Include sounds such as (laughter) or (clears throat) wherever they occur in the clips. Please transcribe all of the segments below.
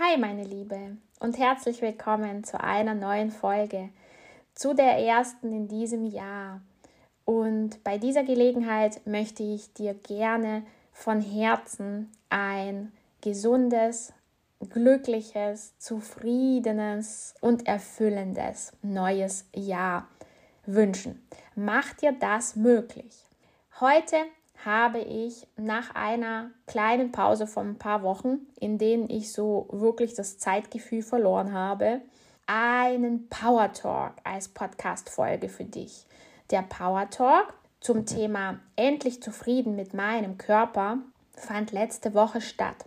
Hi meine Liebe und herzlich willkommen zu einer neuen Folge, zu der ersten in diesem Jahr. Und bei dieser Gelegenheit möchte ich dir gerne von Herzen ein gesundes, glückliches, zufriedenes und erfüllendes neues Jahr wünschen. Mach dir das möglich. Heute habe ich nach einer kleinen Pause von ein paar Wochen, in denen ich so wirklich das Zeitgefühl verloren habe, einen Power Talk als Podcast-Folge für dich. Der Power Talk zum Thema endlich zufrieden mit meinem Körper fand letzte Woche statt.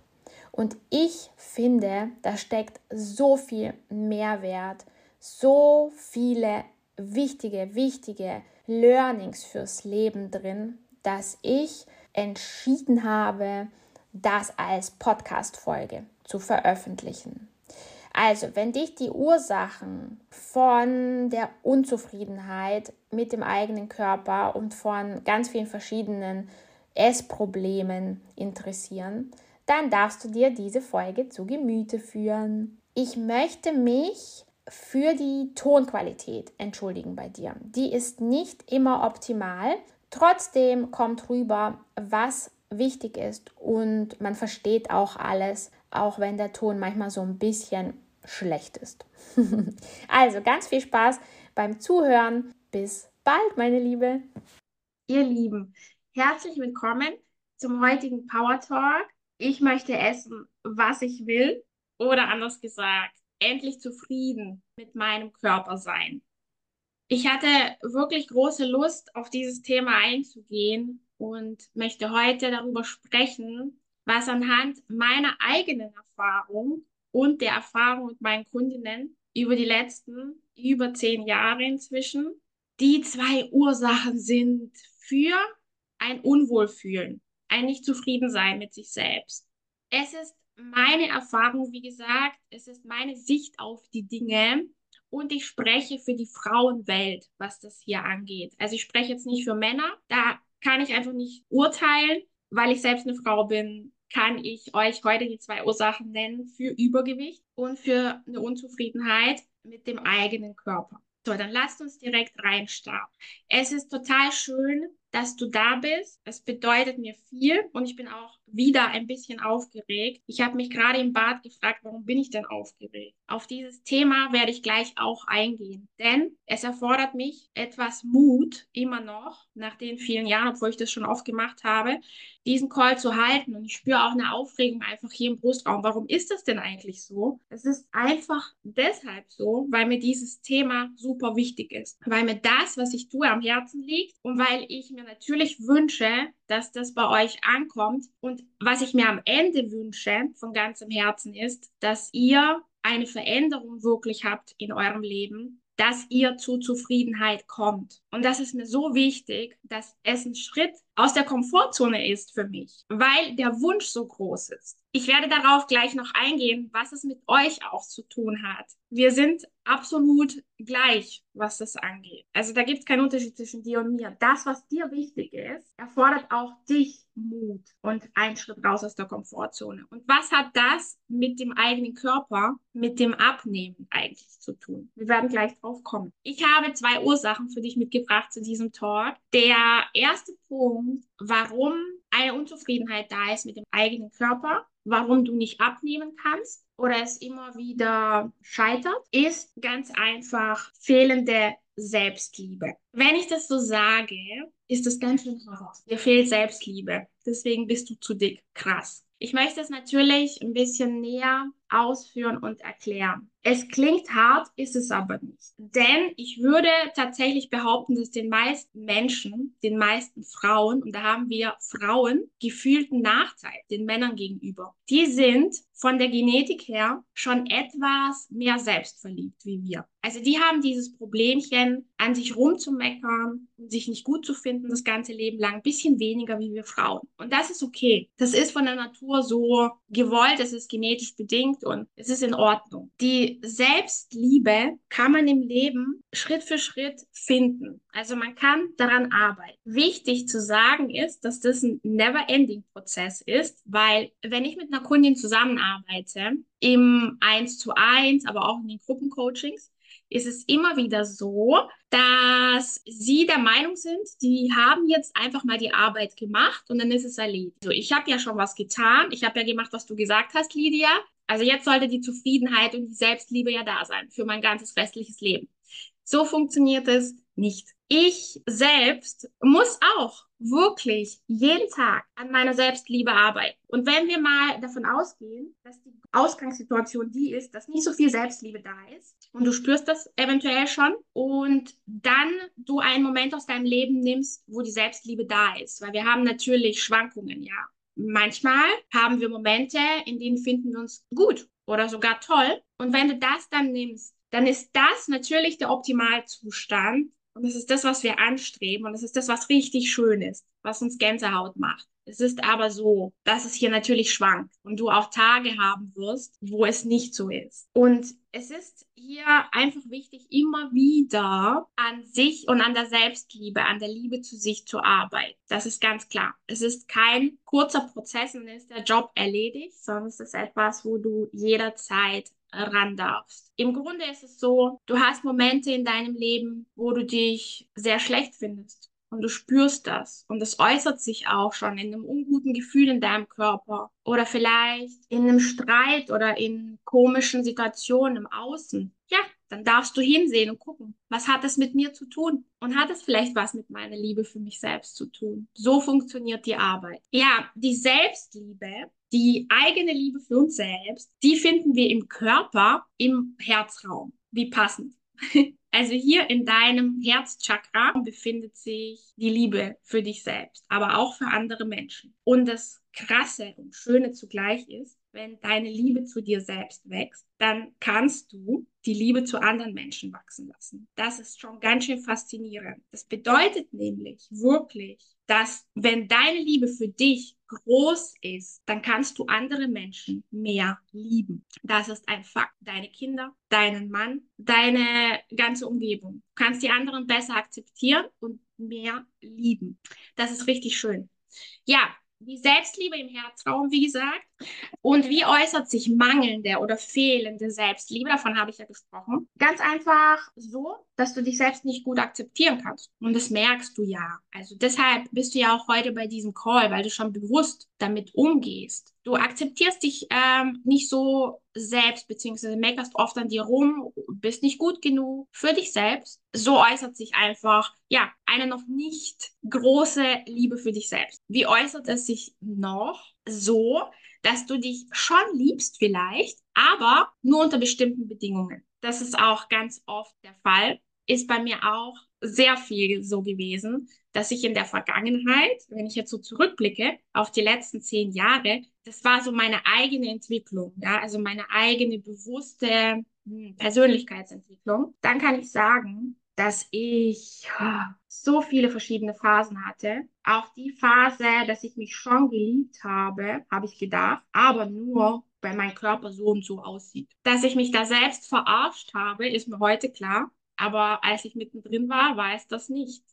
Und ich finde, da steckt so viel Mehrwert, so viele wichtige, wichtige Learnings fürs Leben drin, dass ich entschieden habe, das als Podcast-Folge zu veröffentlichen. Also, wenn dich die Ursachen von der Unzufriedenheit mit dem eigenen Körper und von ganz vielen verschiedenen Essproblemen interessieren, dann darfst du dir diese Folge zu Gemüte führen. Ich möchte mich für die Tonqualität entschuldigen bei dir. Die ist nicht immer optimal, Trotzdem kommt rüber, was wichtig ist und man versteht auch alles, auch wenn der Ton manchmal so ein bisschen schlecht ist. (laughs) also ganz viel Spaß beim Zuhören. Bis bald, meine Liebe. Ihr Lieben, herzlich willkommen zum heutigen Power Talk. Ich möchte essen, was ich will oder anders gesagt, endlich zufrieden mit meinem Körper sein. Ich hatte wirklich große Lust, auf dieses Thema einzugehen und möchte heute darüber sprechen, was anhand meiner eigenen Erfahrung und der Erfahrung mit meinen Kundinnen über die letzten über zehn Jahre inzwischen die zwei Ursachen sind für ein Unwohlfühlen, ein Nicht-Zufriedensein mit sich selbst. Es ist meine Erfahrung, wie gesagt, es ist meine Sicht auf die Dinge, und ich spreche für die Frauenwelt, was das hier angeht. Also ich spreche jetzt nicht für Männer, da kann ich einfach nicht urteilen, weil ich selbst eine Frau bin, kann ich euch heute die zwei Ursachen nennen für Übergewicht und für eine Unzufriedenheit mit dem eigenen Körper. So, dann lasst uns direkt reinstarten. Es ist total schön, dass du da bist. Es bedeutet mir viel und ich bin auch wieder ein bisschen aufgeregt. Ich habe mich gerade im Bad gefragt, warum bin ich denn aufgeregt? Auf dieses Thema werde ich gleich auch eingehen, denn es erfordert mich etwas Mut, immer noch, nach den vielen Jahren, obwohl ich das schon oft gemacht habe, diesen Call zu halten. Und ich spüre auch eine Aufregung einfach hier im Brustraum. Warum ist das denn eigentlich so? Es ist einfach deshalb so, weil mir dieses Thema super wichtig ist, weil mir das, was ich tue, am Herzen liegt und weil ich mir natürlich wünsche, dass das bei euch ankommt. Und was ich mir am Ende wünsche von ganzem Herzen ist, dass ihr eine Veränderung wirklich habt in eurem Leben, dass ihr zu Zufriedenheit kommt. Und das ist mir so wichtig, dass es ein Schritt aus der Komfortzone ist für mich, weil der Wunsch so groß ist. Ich werde darauf gleich noch eingehen, was es mit euch auch zu tun hat. Wir sind absolut gleich, was das angeht. Also da gibt es keinen Unterschied zwischen dir und mir. Das, was dir wichtig ist, erfordert auch dich Mut und einen Schritt raus aus der Komfortzone. Und was hat das mit dem eigenen Körper, mit dem Abnehmen eigentlich zu tun? Wir werden gleich drauf kommen. Ich habe zwei Ursachen für dich mitgebracht zu diesem Talk. Der erste Punkt, warum eine Unzufriedenheit da ist mit dem eigenen Körper, warum du nicht abnehmen kannst oder es immer wieder scheitert, ist ganz einfach fehlende Selbstliebe. Wenn ich das so sage, ist das ganz schön hart. Dir fehlt Selbstliebe. Deswegen bist du zu dick. Krass. Ich möchte es natürlich ein bisschen näher ausführen und erklären. Es klingt hart, ist es aber nicht. Denn ich würde tatsächlich behaupten, dass den meisten Menschen, den meisten Frauen, und da haben wir Frauen gefühlten Nachteil den Männern gegenüber. Die sind von der Genetik her schon etwas mehr selbstverliebt wie wir. Also die haben dieses Problemchen, an sich rumzumeckern und sich nicht gut zu finden das ganze Leben lang, ein bisschen weniger wie wir Frauen. Und das ist okay. Das ist von der Natur so gewollt, es ist genetisch bedingt und es ist in Ordnung. Die Selbstliebe kann man im Leben Schritt für Schritt finden. Also man kann daran arbeiten. Wichtig zu sagen ist, dass das ein never-ending-Prozess ist, weil wenn ich mit einer Kundin zusammenarbeite, im 1 zu 1, aber auch in den Gruppencoachings, ist es immer wieder so, dass sie der Meinung sind, die haben jetzt einfach mal die Arbeit gemacht und dann ist es erledigt. So, ich habe ja schon was getan. Ich habe ja gemacht, was du gesagt hast, Lydia. Also jetzt sollte die Zufriedenheit und die Selbstliebe ja da sein für mein ganzes restliches Leben. So funktioniert es nicht. Ich selbst muss auch wirklich jeden Tag an meiner Selbstliebe arbeiten. Und wenn wir mal davon ausgehen, dass die Ausgangssituation die ist, dass nicht so viel Selbstliebe da ist und du spürst das eventuell schon und dann du einen Moment aus deinem Leben nimmst, wo die Selbstliebe da ist, weil wir haben natürlich Schwankungen, ja. Manchmal haben wir Momente, in denen finden wir uns gut oder sogar toll. Und wenn du das dann nimmst, dann ist das natürlich der Optimalzustand, und das ist das, was wir anstreben. Und das ist das, was richtig schön ist, was uns Gänsehaut macht. Es ist aber so, dass es hier natürlich schwankt und du auch Tage haben wirst, wo es nicht so ist. Und es ist hier einfach wichtig, immer wieder an sich und an der Selbstliebe, an der Liebe zu sich zu arbeiten. Das ist ganz klar. Es ist kein kurzer Prozess und dann ist der Job erledigt, sondern es ist etwas, wo du jederzeit ran darfst. Im Grunde ist es so, du hast Momente in deinem Leben, wo du dich sehr schlecht findest und du spürst das und das äußert sich auch schon in einem unguten Gefühl in deinem Körper oder vielleicht in einem Streit oder in komischen Situationen im Außen. Ja, dann darfst du hinsehen und gucken, was hat es mit mir zu tun? Und hat es vielleicht was mit meiner Liebe für mich selbst zu tun? So funktioniert die Arbeit. Ja, die Selbstliebe, die eigene Liebe für uns selbst, die finden wir im Körper, im Herzraum. Wie passend. (laughs) Also hier in deinem Herzchakra befindet sich die Liebe für dich selbst, aber auch für andere Menschen. Und das Krasse und Schöne zugleich ist, wenn deine Liebe zu dir selbst wächst, dann kannst du die Liebe zu anderen Menschen wachsen lassen. Das ist schon ganz schön faszinierend. Das bedeutet nämlich wirklich, dass wenn deine Liebe für dich groß ist, dann kannst du andere Menschen mehr lieben. Das ist ein Fakt. Deine Kinder, deinen Mann, deine ganze Umgebung. Du kannst die anderen besser akzeptieren und mehr lieben. Das ist richtig schön. Ja, die Selbstliebe im Herzraum, wie gesagt. Und wie äußert sich mangelnde oder fehlende Selbstliebe? Davon habe ich ja gesprochen. Ganz einfach so, dass du dich selbst nicht gut akzeptieren kannst. Und das merkst du ja. Also deshalb bist du ja auch heute bei diesem Call, weil du schon bewusst damit umgehst. Du akzeptierst dich ähm, nicht so selbst, beziehungsweise meckerst oft an dir rum, bist nicht gut genug für dich selbst. So äußert sich einfach, ja, eine noch nicht große Liebe für dich selbst. Wie äußert es sich noch? So, dass du dich schon liebst vielleicht, aber nur unter bestimmten Bedingungen. Das ist auch ganz oft der Fall. Ist bei mir auch sehr viel so gewesen, dass ich in der Vergangenheit, wenn ich jetzt so zurückblicke auf die letzten zehn Jahre, das war so meine eigene Entwicklung, ja, also meine eigene bewusste hm, Persönlichkeitsentwicklung. Dann kann ich sagen, dass ich so viele verschiedene Phasen hatte. Auch die Phase, dass ich mich schon geliebt habe, habe ich gedacht, aber nur, weil mein Körper so und so aussieht. Dass ich mich da selbst verarscht habe, ist mir heute klar. Aber als ich mittendrin war, war es das nicht.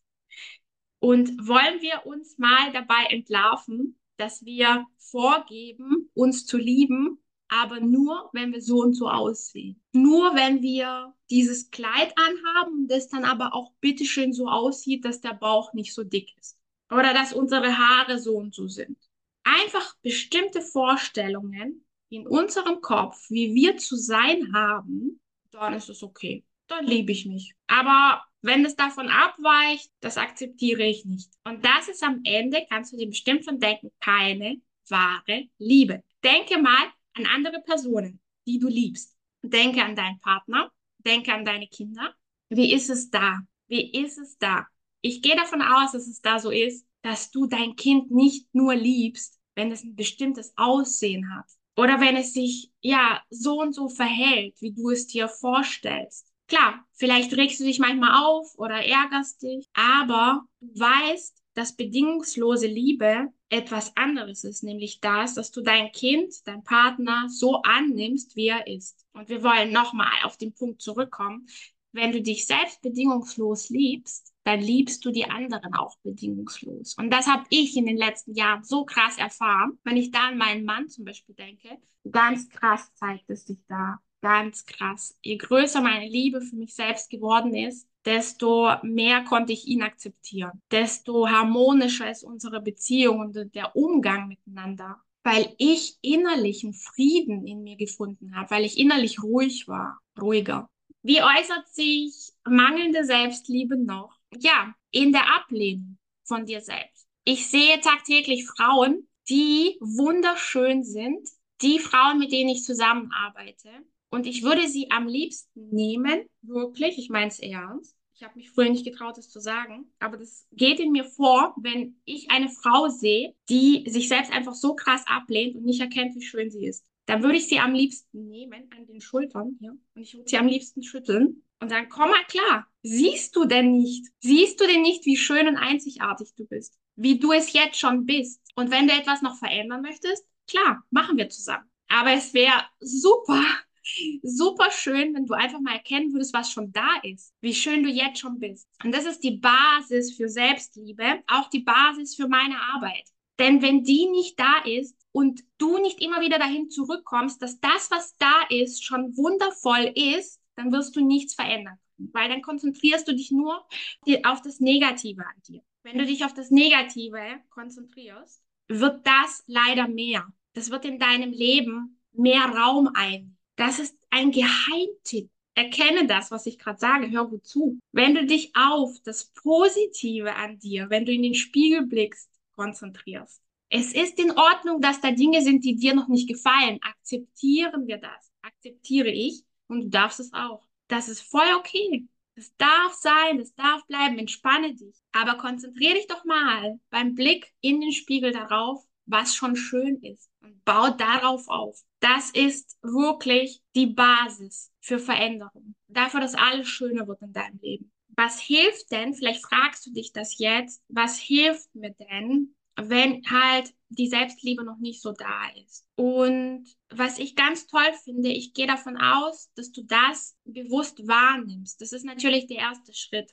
Und wollen wir uns mal dabei entlarven, dass wir vorgeben, uns zu lieben, aber nur, wenn wir so und so aussehen. Nur wenn wir dieses Kleid anhaben, das dann aber auch bitteschön so aussieht, dass der Bauch nicht so dick ist. Oder dass unsere Haare so und so sind. Einfach bestimmte Vorstellungen in unserem Kopf, wie wir zu sein haben, dann ist es okay. Dann liebe ich mich. Aber wenn es davon abweicht, das akzeptiere ich nicht. Und das ist am Ende, kannst du dir bestimmt von denken, keine wahre Liebe. Denke mal an andere Personen, die du liebst. denke an deinen Partner, denke an deine Kinder. Wie ist es da? Wie ist es da? Ich gehe davon aus, dass es da so ist, dass du dein Kind nicht nur liebst, wenn es ein bestimmtes Aussehen hat oder wenn es sich ja so und so verhält, wie du es dir vorstellst. Klar, vielleicht regst du dich manchmal auf oder ärgerst dich, aber du weißt, dass bedingungslose Liebe etwas anderes ist, nämlich das, dass du dein Kind, dein Partner so annimmst, wie er ist. Und wir wollen nochmal auf den Punkt zurückkommen. Wenn du dich selbst bedingungslos liebst, dann liebst du die anderen auch bedingungslos. Und das habe ich in den letzten Jahren so krass erfahren. Wenn ich da an meinen Mann zum Beispiel denke, ganz krass zeigt es sich da. Ganz krass. Je größer meine Liebe für mich selbst geworden ist, desto mehr konnte ich ihn akzeptieren, desto harmonischer ist unsere Beziehung und der Umgang miteinander, weil ich innerlichen Frieden in mir gefunden habe, weil ich innerlich ruhig war, ruhiger. Wie äußert sich mangelnde Selbstliebe noch? Ja, in der Ablehnung von dir selbst. Ich sehe tagtäglich Frauen, die wunderschön sind, die Frauen, mit denen ich zusammenarbeite, und ich würde sie am liebsten nehmen, wirklich, ich meine es ernst. Ich habe mich früher nicht getraut, das zu sagen, aber das geht in mir vor, wenn ich eine Frau sehe, die sich selbst einfach so krass ablehnt und nicht erkennt, wie schön sie ist. Dann würde ich sie am liebsten nehmen an den Schultern hier und ich würde sie am liebsten schütteln und sagen, komm mal klar, siehst du denn nicht? Siehst du denn nicht, wie schön und einzigartig du bist? Wie du es jetzt schon bist? Und wenn du etwas noch verändern möchtest, klar, machen wir zusammen. Aber es wäre super, super schön, wenn du einfach mal erkennen würdest, was schon da ist, wie schön du jetzt schon bist. Und das ist die Basis für Selbstliebe, auch die Basis für meine Arbeit. Denn wenn die nicht da ist und du nicht immer wieder dahin zurückkommst, dass das, was da ist, schon wundervoll ist, dann wirst du nichts verändern. Weil dann konzentrierst du dich nur auf das Negative an dir. Wenn du dich auf das Negative konzentrierst, wird das leider mehr. Das wird in deinem Leben mehr Raum einnehmen. Das ist ein Geheimtipp. Erkenne das, was ich gerade sage. Hör gut zu. Wenn du dich auf das Positive an dir, wenn du in den Spiegel blickst, konzentrierst. Es ist in Ordnung, dass da Dinge sind, die dir noch nicht gefallen. Akzeptieren wir das. Akzeptiere ich und du darfst es auch. Das ist voll okay. Das darf sein, das darf bleiben. Entspanne dich. Aber konzentriere dich doch mal beim Blick in den Spiegel darauf, was schon schön ist und bau darauf auf. Das ist wirklich die Basis für Veränderung. Dafür, dass alles schöner wird in deinem Leben. Was hilft denn, vielleicht fragst du dich das jetzt, was hilft mir denn, wenn halt die Selbstliebe noch nicht so da ist. Und was ich ganz toll finde, ich gehe davon aus, dass du das bewusst wahrnimmst. Das ist natürlich der erste Schritt.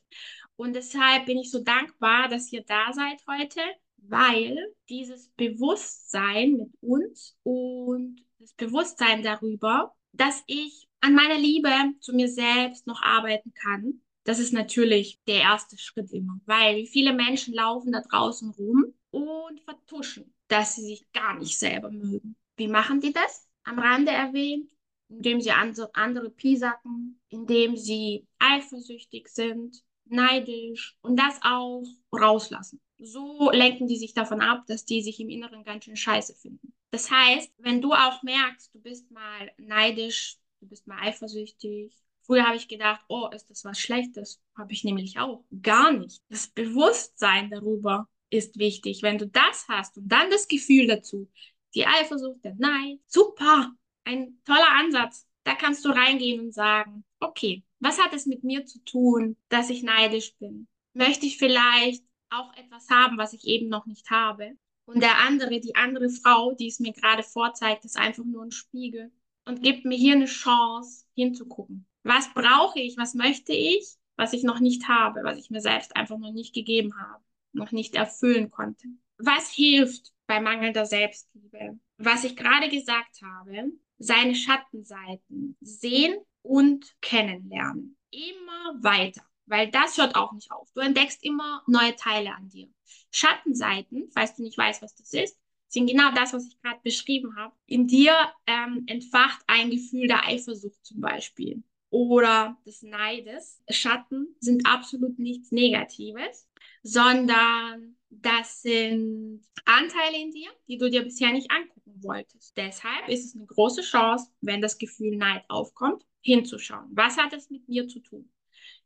Und deshalb bin ich so dankbar, dass ihr da seid heute weil dieses Bewusstsein mit uns und das Bewusstsein darüber, dass ich an meiner Liebe zu mir selbst noch arbeiten kann, das ist natürlich der erste Schritt immer, weil viele Menschen laufen da draußen rum und vertuschen, dass sie sich gar nicht selber mögen. Wie machen die das? Am Rande erwähnt, indem sie andere piesacken, indem sie eifersüchtig sind, neidisch und das auch rauslassen so lenken die sich davon ab, dass die sich im Inneren ganz schön scheiße finden. Das heißt, wenn du auch merkst, du bist mal neidisch, du bist mal eifersüchtig. Früher habe ich gedacht, oh, ist das was Schlechtes? Habe ich nämlich auch. Gar nicht. Das Bewusstsein darüber ist wichtig. Wenn du das hast und dann das Gefühl dazu, die Eifersucht, der Neid, super, ein toller Ansatz. Da kannst du reingehen und sagen, okay, was hat es mit mir zu tun, dass ich neidisch bin? Möchte ich vielleicht auch etwas haben, was ich eben noch nicht habe. Und der andere, die andere Frau, die es mir gerade vorzeigt, ist einfach nur ein Spiegel und gibt mir hier eine Chance, hinzugucken. Was brauche ich? Was möchte ich? Was ich noch nicht habe, was ich mir selbst einfach noch nicht gegeben habe, noch nicht erfüllen konnte. Was hilft bei mangelnder Selbstliebe? Was ich gerade gesagt habe, seine Schattenseiten sehen und kennenlernen. Immer weiter weil das hört auch nicht auf. Du entdeckst immer neue Teile an dir. Schattenseiten, falls du nicht weißt, was das ist, sind genau das, was ich gerade beschrieben habe. In dir ähm, entfacht ein Gefühl der Eifersucht zum Beispiel oder des Neides. Schatten sind absolut nichts Negatives, sondern das sind Anteile in dir, die du dir bisher nicht angucken wolltest. Deshalb ist es eine große Chance, wenn das Gefühl Neid aufkommt, hinzuschauen. Was hat es mit mir zu tun?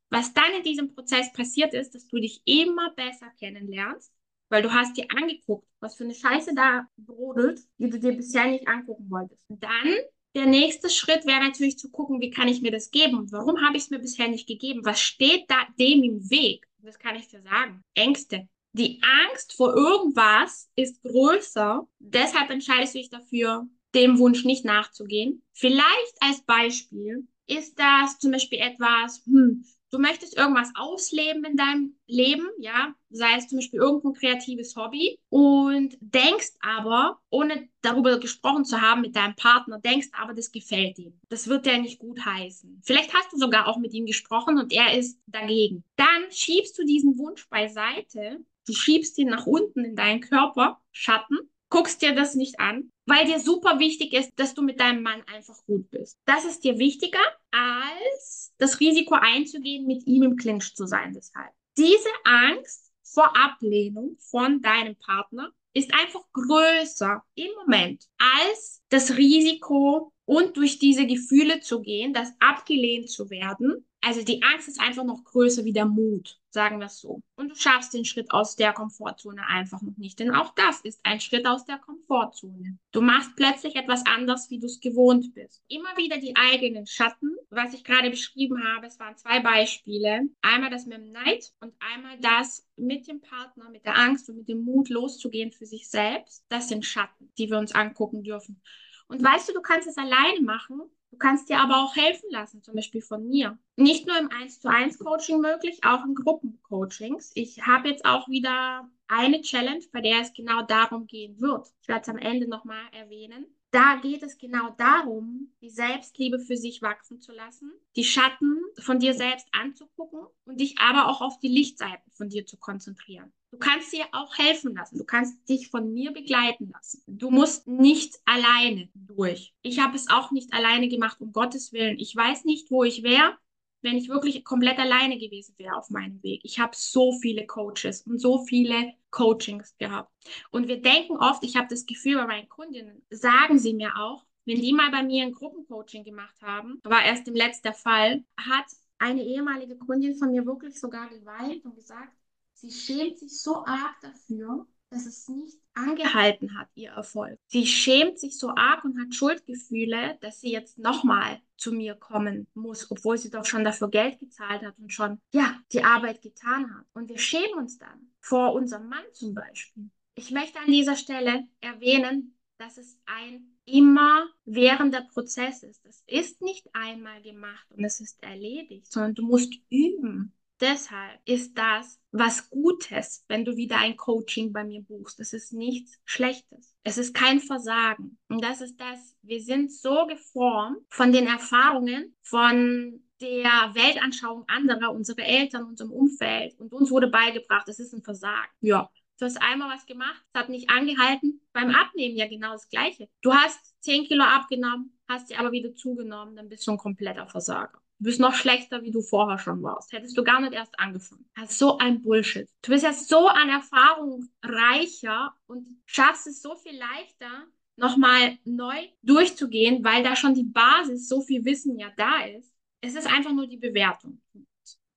Was dann in diesem Prozess passiert ist, dass du dich immer besser kennenlernst, weil du hast dir angeguckt, was für eine Scheiße da brodelt, die du dir bisher nicht angucken wolltest. Und dann der nächste Schritt wäre natürlich zu gucken, wie kann ich mir das geben? Warum habe ich es mir bisher nicht gegeben? Was steht da dem im Weg? Das kann ich dir sagen. Ängste. Die Angst vor irgendwas ist größer. Deshalb entscheidest du dich dafür, dem Wunsch nicht nachzugehen. Vielleicht als Beispiel ist das zum Beispiel etwas, hm, du möchtest irgendwas ausleben in deinem Leben, ja, sei es zum Beispiel irgendein kreatives Hobby und denkst aber, ohne darüber gesprochen zu haben mit deinem Partner, denkst aber, das gefällt ihm. Das wird der nicht gut heißen. Vielleicht hast du sogar auch mit ihm gesprochen und er ist dagegen. Dann schiebst du diesen Wunsch beiseite, du schiebst ihn nach unten in deinen Körper, Schatten, guckst dir das nicht an, weil dir super wichtig ist, dass du mit deinem Mann einfach gut bist. Das ist dir wichtiger, als das Risiko einzugehen, mit ihm im Clinch zu sein. Deshalb. Diese Angst vor Ablehnung von deinem Partner ist einfach größer im Moment als das Risiko und durch diese Gefühle zu gehen, das abgelehnt zu werden. Also die Angst ist einfach noch größer wie der Mut, sagen wir es so. Und du schaffst den Schritt aus der Komfortzone einfach noch nicht, denn auch das ist ein Schritt aus der Komfortzone. Du machst plötzlich etwas anders, wie du es gewohnt bist. Immer wieder die eigenen Schatten, was ich gerade beschrieben habe, es waren zwei Beispiele. Einmal das mit dem Neid und einmal das mit dem Partner, mit der Angst und mit dem Mut loszugehen für sich selbst. Das sind Schatten, die wir uns angucken dürfen. Und weißt du, du kannst es alleine machen. Du kannst dir aber auch helfen lassen, zum Beispiel von mir. Nicht nur im 1 zu 1 Coaching möglich, auch in Gruppencoachings. Ich habe jetzt auch wieder eine Challenge, bei der es genau darum gehen wird. Ich werde es am Ende nochmal erwähnen. Da geht es genau darum, die Selbstliebe für sich wachsen zu lassen, die Schatten von dir selbst anzugucken und dich aber auch auf die Lichtseiten von dir zu konzentrieren. Du kannst dir auch helfen lassen. Du kannst dich von mir begleiten lassen. Du musst nicht alleine durch. Ich habe es auch nicht alleine gemacht, um Gottes Willen. Ich weiß nicht, wo ich wäre, wenn ich wirklich komplett alleine gewesen wäre auf meinem Weg. Ich habe so viele Coaches und so viele Coachings gehabt. Und wir denken oft, ich habe das Gefühl bei meinen Kundinnen, sagen sie mir auch, wenn die mal bei mir ein Gruppencoaching gemacht haben, war erst im letzten Fall, hat eine ehemalige Kundin von mir wirklich sogar geweint und gesagt, Sie schämt sich so arg dafür, dass es nicht angehalten hat, ihr Erfolg. Sie schämt sich so arg und hat Schuldgefühle, dass sie jetzt nochmal zu mir kommen muss, obwohl sie doch schon dafür Geld gezahlt hat und schon, ja, die Arbeit getan hat. Und wir schämen uns dann vor unserem Mann zum Beispiel. Ich möchte an dieser Stelle erwähnen, dass es ein immer währender Prozess ist. Das ist nicht einmal gemacht und es ist erledigt, sondern du musst üben. Deshalb ist das was Gutes, wenn du wieder ein Coaching bei mir buchst. Es ist nichts Schlechtes. Es ist kein Versagen. Und das ist das, wir sind so geformt von den Erfahrungen, von der Weltanschauung anderer, unsere Eltern, unserem Umfeld. Und uns wurde beigebracht, es ist ein Versagen. Ja, Du hast einmal was gemacht, es hat nicht angehalten. Beim Abnehmen ja genau das Gleiche. Du hast 10 Kilo abgenommen, hast sie aber wieder zugenommen, dann bist du ein kompletter Versager. Du bist noch schlechter, wie du vorher schon warst. Hättest du gar nicht erst angefangen. Das ist so ein Bullshit. Du bist ja so an Erfahrung reicher und schaffst es so viel leichter, nochmal neu durchzugehen, weil da schon die Basis, so viel Wissen ja da ist. Es ist einfach nur die Bewertung.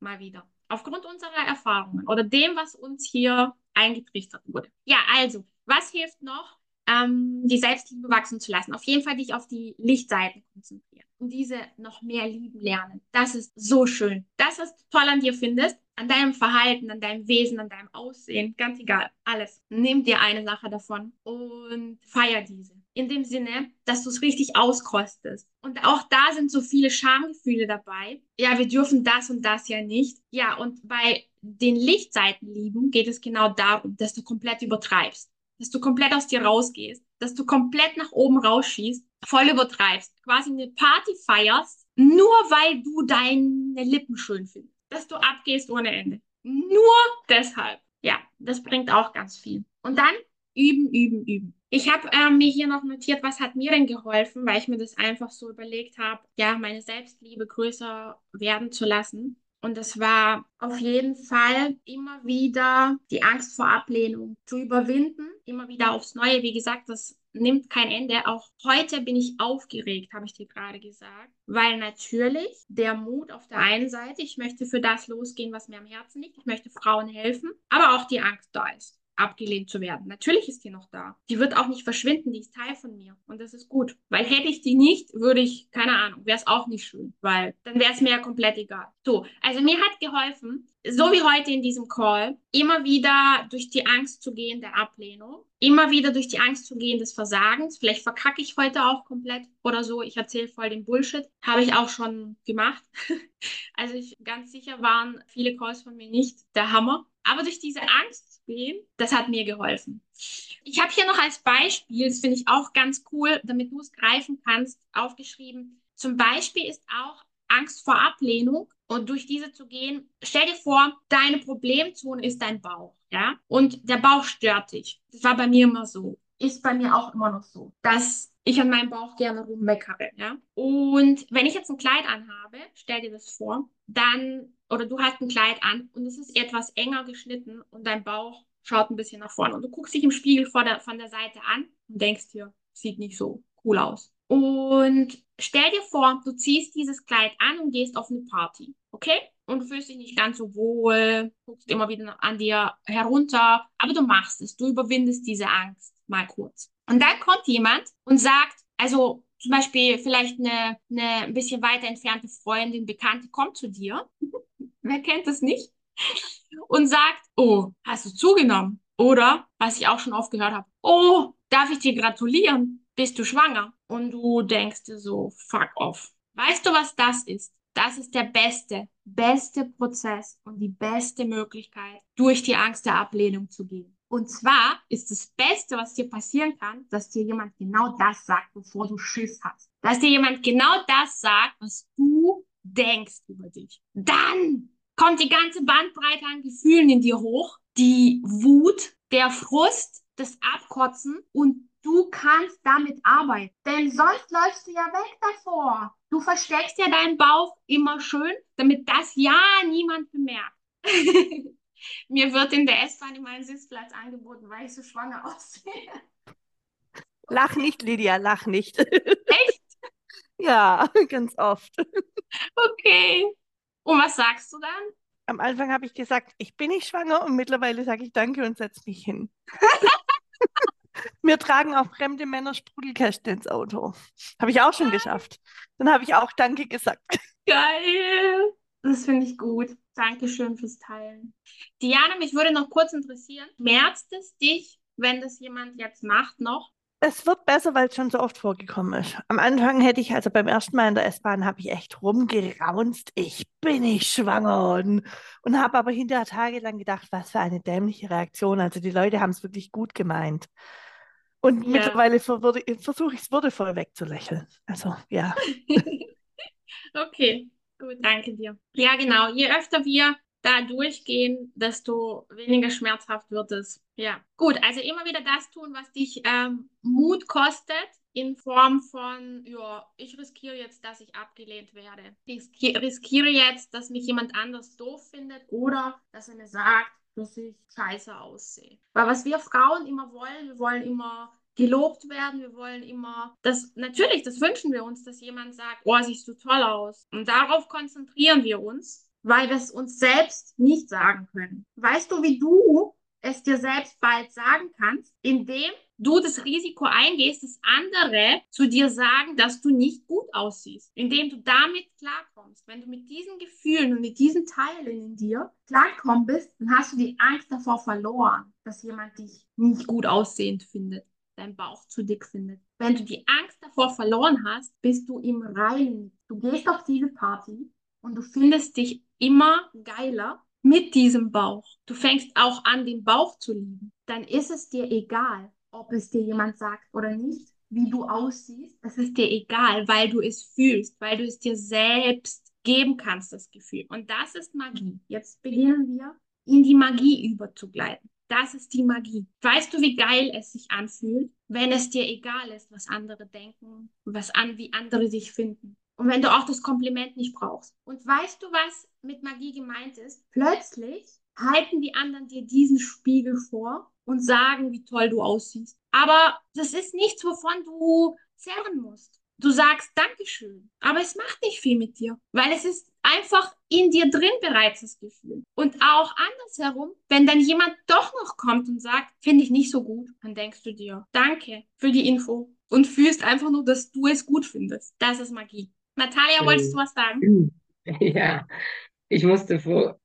Mal wieder. Aufgrund unserer Erfahrungen oder dem, was uns hier eingetrichtert wurde. Ja, also, was hilft noch, ähm, die Selbstliebe wachsen zu lassen? Auf jeden Fall dich auf die Lichtseiten konzentrieren und diese noch mehr lieben lernen. Das ist so schön. Das, was du toll an dir findest, an deinem Verhalten, an deinem Wesen, an deinem Aussehen, ganz egal, alles. Nimm dir eine Sache davon und feier diese. In dem Sinne, dass du es richtig auskostest. Und auch da sind so viele Schamgefühle dabei. Ja, wir dürfen das und das ja nicht. Ja, und bei den Lichtseiten lieben geht es genau darum, dass du komplett übertreibst. Dass du komplett aus dir rausgehst. Dass du komplett nach oben rausschießt voll übertreibst, quasi eine Party feierst, nur weil du deine Lippen schön findest, dass du abgehst ohne Ende. Nur deshalb. Ja, das bringt auch ganz viel. Und dann üben, üben, üben. Ich habe äh, mir hier noch notiert, was hat mir denn geholfen, weil ich mir das einfach so überlegt habe, ja, meine Selbstliebe größer werden zu lassen. Und es war auf jeden Fall immer wieder die Angst vor Ablehnung zu überwinden, immer wieder aufs Neue. Wie gesagt, das nimmt kein Ende. Auch heute bin ich aufgeregt, habe ich dir gerade gesagt, weil natürlich der Mut auf der einen Seite, ich möchte für das losgehen, was mir am Herzen liegt, ich möchte Frauen helfen, aber auch die Angst da ist abgelehnt zu werden. Natürlich ist die noch da. Die wird auch nicht verschwinden, die ist Teil von mir. Und das ist gut. Weil hätte ich die nicht, würde ich, keine Ahnung, wäre es auch nicht schön. Weil dann wäre es mir ja komplett egal. So, also mir hat geholfen, so wie heute in diesem Call, immer wieder durch die Angst zu gehen der Ablehnung, immer wieder durch die Angst zu gehen des Versagens. Vielleicht verkacke ich heute auch komplett oder so. Ich erzähle voll den Bullshit. Habe ich auch schon gemacht. (laughs) also ich ganz sicher waren viele Calls von mir nicht der Hammer. Aber durch diese Angst zu gehen, das hat mir geholfen. Ich habe hier noch als Beispiel, das finde ich auch ganz cool, damit du es greifen kannst, aufgeschrieben. Zum Beispiel ist auch Angst vor Ablehnung und durch diese zu gehen, stell dir vor, deine Problemzone ist dein Bauch, ja? Und der Bauch stört dich. Das war bei mir immer so. Ist bei mir auch immer noch so, dass ich an meinem Bauch gerne rummeckere, ja? Und wenn ich jetzt ein Kleid anhabe, stell dir das vor, dann oder du hast ein Kleid an und es ist etwas enger geschnitten und dein Bauch schaut ein bisschen nach vorne und du guckst dich im Spiegel vor der, von der Seite an und denkst dir, sieht nicht so cool aus. Und stell dir vor, du ziehst dieses Kleid an und gehst auf eine Party, okay? Und du fühlst dich nicht ganz so wohl, guckst immer wieder an dir herunter, aber du machst es, du überwindest diese Angst mal kurz. Und dann kommt jemand und sagt, also zum Beispiel vielleicht eine, eine ein bisschen weiter entfernte Freundin, Bekannte kommt zu dir (laughs) wer kennt es nicht? Und sagt, oh, hast du zugenommen? Oder, was ich auch schon oft gehört habe, oh, darf ich dir gratulieren? Bist du schwanger? Und du denkst dir so, fuck off. Weißt du, was das ist? Das ist der beste, beste Prozess und die beste Möglichkeit, durch die Angst der Ablehnung zu gehen. Und zwar ist das Beste, was dir passieren kann, dass dir jemand genau das sagt, bevor du Schiss hast. Dass dir jemand genau das sagt, was du denkst über dich. Dann kommt die ganze Bandbreite an Gefühlen in dir hoch. Die Wut, der Frust, das Abkotzen und du kannst damit arbeiten. Denn sonst läufst du ja weg davor. Du versteckst ja deinen Bauch immer schön, damit das ja niemand bemerkt. (laughs) Mir wird in der S-Bahn immer ein Sitzplatz angeboten, weil ich so schwanger (laughs) aussehe. Lach nicht, Lydia, lach nicht. Echt? (laughs) ja, ganz oft. Okay. Und was sagst du dann? Am Anfang habe ich gesagt, ich bin nicht schwanger und mittlerweile sage ich Danke und setze mich hin. (laughs) Mir tragen auch fremde Männer Sprudelkästen ins Auto. Habe ich auch schon geschafft. Dann habe ich auch Danke gesagt. Geil. Das finde ich gut. Dankeschön fürs Teilen. Diana, mich würde noch kurz interessieren, schmerzt es dich, wenn das jemand jetzt macht noch? Es wird besser, weil es schon so oft vorgekommen ist. Am Anfang hätte ich, also beim ersten Mal in der S-Bahn, habe ich echt rumgeraunzt, ich bin nicht schwanger und, und habe aber hinterher tagelang gedacht, was für eine dämliche Reaktion. Also die Leute haben es wirklich gut gemeint. Und Ja. mittlerweile versuche ich es würdevoll wegzulächeln. Also ja. (laughs) Okay, gut, danke dir. Ja, genau. Je öfter wir da durchgehen, desto weniger schmerzhaft wird es. Ja, gut. Also immer wieder das tun, was dich ähm, Mut kostet, in Form von, ja, ich riskiere jetzt, dass ich abgelehnt werde. Ich riski- riskiere jetzt, dass mich jemand anders doof findet oder dass er mir sagt, dass ich scheiße aussehe. Weil was wir Frauen immer wollen, wir wollen immer gelobt werden, wir wollen immer, das natürlich, das wünschen wir uns, dass jemand sagt, oh, siehst du toll aus. Und darauf konzentrieren wir uns, weil wir es uns selbst nicht sagen können. Weißt du, wie du es dir selbst bald sagen kannst, indem du das Risiko eingehst, dass andere zu dir sagen, dass du nicht gut aussiehst, indem du damit klarkommst. Wenn du mit diesen Gefühlen und mit diesen Teilen in dir klarkommen bist, dann hast du die Angst davor verloren, dass jemand dich nicht gut aussehend findet, dein Bauch zu dick findet. Wenn du die Angst davor verloren hast, bist du im Reinen. Du gehst auf diese Party und du findest dich immer geiler mit diesem Bauch. Du fängst auch an, den Bauch zu lieben. Dann ist es dir egal, ob es dir jemand sagt oder nicht, wie du aussiehst. Es ist dir egal, weil du es fühlst, weil du es dir selbst geben kannst, das Gefühl. Und das ist Magie. Jetzt beginnen wir, in die Magie überzugleiten. Das ist die Magie. Weißt du, wie geil es sich anfühlt, wenn es dir egal ist, was andere denken, was an, wie andere sich finden? Und wenn du auch das Kompliment nicht brauchst. Und weißt du, was mit Magie gemeint ist? Plötzlich halten die anderen dir diesen Spiegel vor und sagen, wie toll du aussiehst. Aber das ist nichts, wovon du zerren musst. Du sagst Dankeschön, aber es macht nicht viel mit dir, weil es ist einfach in dir drin bereits das Gefühl. Und auch andersherum, wenn dann jemand doch noch kommt und sagt, finde ich nicht so gut, dann denkst du dir, danke für die Info und fühlst einfach nur, dass du es gut findest. Das ist Magie. Natalia, wolltest du was sagen? (laughs) Ja, ich musste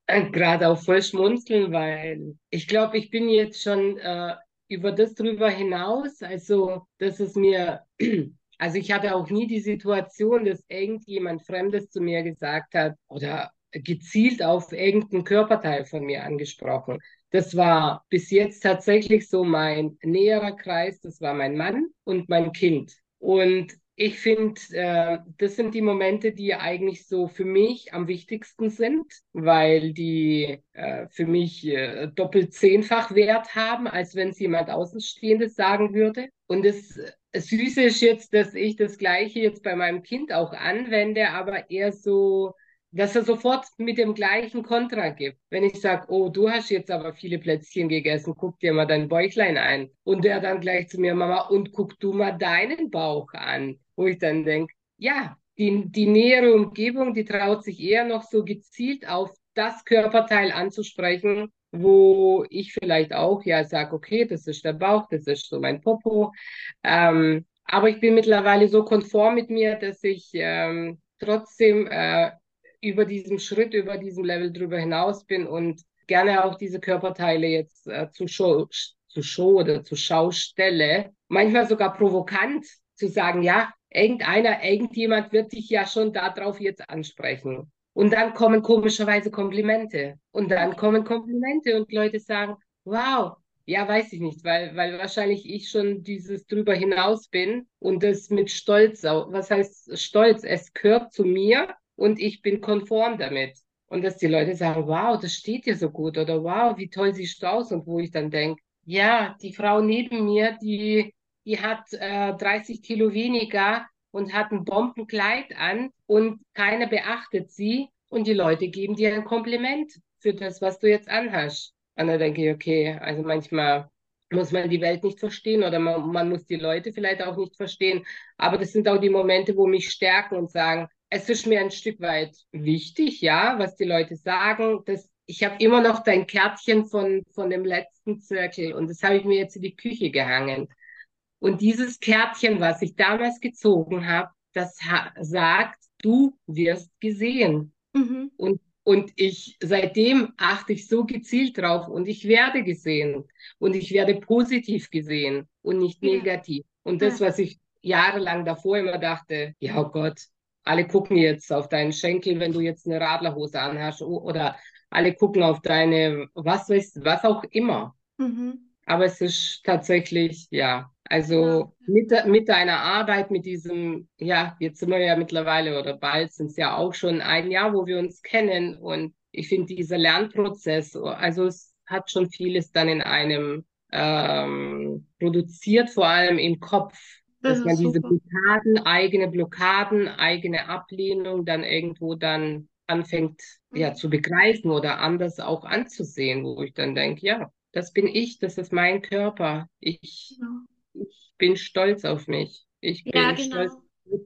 äh, gerade auch voll schmunzeln, weil ich glaube, ich bin jetzt schon äh, über das drüber hinaus. Also, dass es mir Also ich hatte auch nie die Situation, dass irgendjemand Fremdes zu mir gesagt hat oder gezielt auf irgendeinen Körperteil von mir angesprochen. Das war bis jetzt tatsächlich so mein näherer Kreis. Das war mein Mann und mein Kind. Und ich finde, äh, das sind die Momente, die eigentlich so für mich am wichtigsten sind, weil die äh, für mich äh, doppelt zehnfach Wert haben, als wenn es jemand Außenstehendes sagen würde. Und das Süße ist jetzt, dass ich das Gleiche jetzt bei meinem Kind auch anwende, aber eher so dass er sofort mit dem gleichen Kontra gibt. Wenn ich sage, oh, du hast jetzt aber viele Plätzchen gegessen, guck dir mal dein Bäuchlein ein. Und der dann gleich zu mir, Mama, und guck du mal deinen Bauch an. Wo ich dann denke, ja, die, die nähere Umgebung, die traut sich eher noch so gezielt auf das Körperteil anzusprechen, wo ich vielleicht auch ja sage, okay, das ist der Bauch, das ist so mein Popo. Ähm, aber ich bin mittlerweile so konform mit mir, dass ich ähm, trotzdem äh, über diesem Schritt, über diesem Level drüber hinaus bin und gerne auch diese Körperteile jetzt äh, zu, Show, zu Show oder zur Schau stelle. Manchmal sogar provokant zu sagen, ja, irgendeiner, irgendjemand wird dich ja schon darauf jetzt ansprechen. Und dann kommen komischerweise Komplimente. Und dann kommen Komplimente und Leute sagen, wow, ja, weiß ich nicht, weil, weil wahrscheinlich ich schon dieses drüber hinaus bin und das mit Stolz, was heißt Stolz? Es gehört zu mir und ich bin konform damit. Und dass die Leute sagen, wow, das steht dir so gut oder wow, wie toll siehst du aus und wo ich dann denke, ja, die Frau neben mir, die, die hat äh, 30 Kilo weniger und hat ein Bombenkleid an und keiner beachtet sie und die Leute geben dir ein Kompliment für das, was du jetzt anhast. Und da denke ich, okay, also manchmal muss man die Welt nicht verstehen oder man, man muss die Leute vielleicht auch nicht verstehen. Aber das sind auch die Momente, wo mich stärken und sagen, es ist mir ein Stück weit wichtig, ja, was die Leute sagen. Das, ich habe immer noch dein Kärtchen von, von dem letzten Zirkel und das habe ich mir jetzt in die Küche gehangen. Und dieses Kärtchen, was ich damals gezogen habe, das ha sagt, du wirst gesehen. Mhm. Und, und ich, seitdem achte ich so gezielt drauf und ich werde gesehen und ich werde positiv gesehen und nicht ja. negativ. Und das, ja. was ich jahrelang davor immer dachte, ja oh Gott, alle gucken jetzt auf deinen Schenkel, wenn du jetzt eine Radlerhose anhast oder alle gucken auf deine, was weiß, was auch immer. Mhm. Aber es ist tatsächlich, ja, also ja. Mit, mit deiner Arbeit, mit diesem, ja, jetzt sind wir ja mittlerweile oder bald sind es ja auch schon ein Jahr, wo wir uns kennen und ich finde dieser Lernprozess, also es hat schon vieles dann in einem ähm, produziert, vor allem im Kopf. Das dass man diese Blockaden, eigene Blockaden, eigene Ablehnung dann irgendwo dann anfängt ja mhm. zu begreifen oder anders auch anzusehen, wo ich dann denke, ja, das bin ich, das ist mein Körper. Ich, ja. Ich bin stolz auf mich. Ich bin ja, genau. stolz,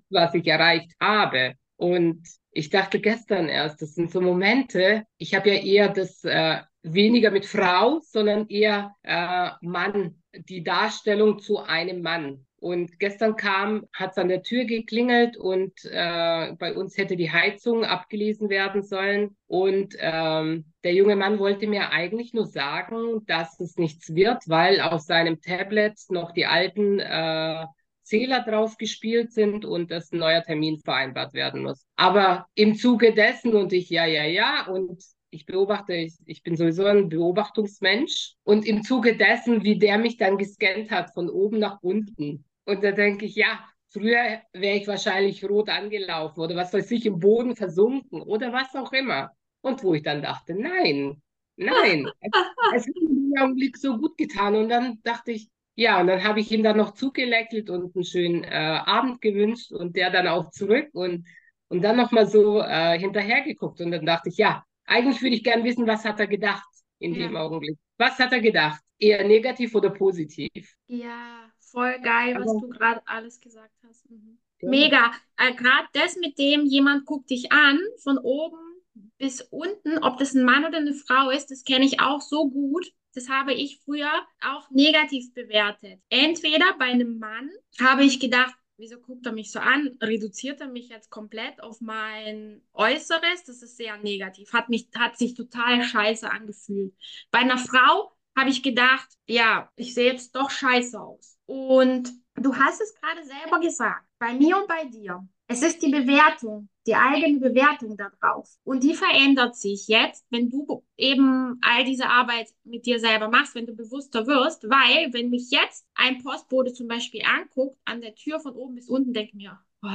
was ich erreicht habe. Und ich dachte gestern erst, das sind so Momente, ich habe ja eher das äh, weniger mit Frau, sondern eher äh, Mann, die Darstellung zu einem Mann. Und gestern kam, hat es an der Tür geklingelt und äh, bei uns hätte die Heizung abgelesen werden sollen. Und ähm, der junge Mann wollte mir eigentlich nur sagen, dass es nichts wird, weil auf seinem Tablet noch die alten äh, Zähler drauf gespielt sind und dass ein neuer Termin vereinbart werden muss. Aber im Zuge dessen und ich, ja, ja, ja, und ich beobachte, ich, ich bin sowieso ein Beobachtungsmensch und im Zuge dessen, wie der mich dann gescannt hat von oben nach unten. Und da denke ich, ja, früher wäre ich wahrscheinlich rot angelaufen oder was weiß ich, im Boden versunken oder was auch immer. Und wo ich dann dachte, nein, nein, (laughs) es hat mir im Augenblick so gut getan. Und dann dachte ich, ja, und dann habe ich ihm dann noch zugelächelt und einen schönen äh, Abend gewünscht und der dann auch zurück. Und und dann nochmal so äh, hinterher geguckt und dann dachte ich, ja, eigentlich würde ich gern wissen, was hat er gedacht in Ja. dem Augenblick. Was hat er gedacht? Eher negativ oder positiv? Ja, voll geil, was Aber- du gerade alles gesagt hast. Mhm. Ja. Mega. Äh, gerade das mit dem, jemand guckt dich an, von oben bis unten, ob das ein Mann oder eine Frau ist, das kenne ich auch so gut. Das habe ich früher auch negativ bewertet. Entweder bei einem Mann habe ich gedacht, wieso guckt er mich so an? Reduziert er mich jetzt komplett auf mein Äußeres? Das ist sehr negativ. Hat mich, hat sich total scheiße angefühlt. Bei einer Frau habe ich gedacht, ja, ich sehe jetzt doch scheiße aus. Und du hast es gerade selber gesagt, bei mir und bei dir. Es ist die Bewertung, die eigene Bewertung darauf. Und die verändert sich jetzt, wenn du eben all diese Arbeit mit dir selber machst, wenn du bewusster wirst, weil wenn mich jetzt ein Postbote zum Beispiel anguckt, an der Tür von oben bis unten, denke ich mir, oh,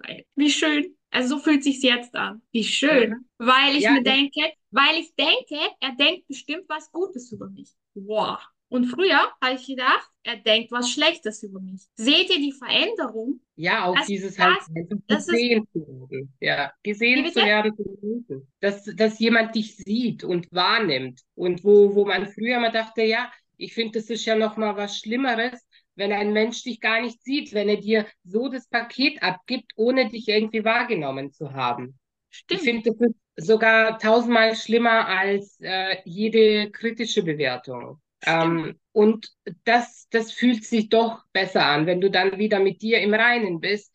geil, wie schön. Also so fühlt sich's jetzt an. Wie schön. Weil ich Ja, mir denke, weil ich denke, er denkt bestimmt was Gutes über mich. Wow. Und früher habe ich gedacht, er denkt was Schlechtes über mich. Seht ihr die Veränderung? Ja, auch Das- dieses das- halt das ist- gesehen zu werden. Ja, gesehen zu werden. Dass, dass jemand dich sieht und wahrnimmt. Und wo, wo man früher mal dachte, ja, ich finde, das ist ja noch mal was Schlimmeres, wenn ein Mensch dich gar nicht sieht, wenn er dir so das Paket abgibt, ohne dich irgendwie wahrgenommen zu haben. Ich Stimmt. finde, das ist sogar tausendmal schlimmer als äh, jede kritische Bewertung. Ähm, und das, das fühlt sich doch besser an. Wenn du dann wieder mit dir im Reinen bist,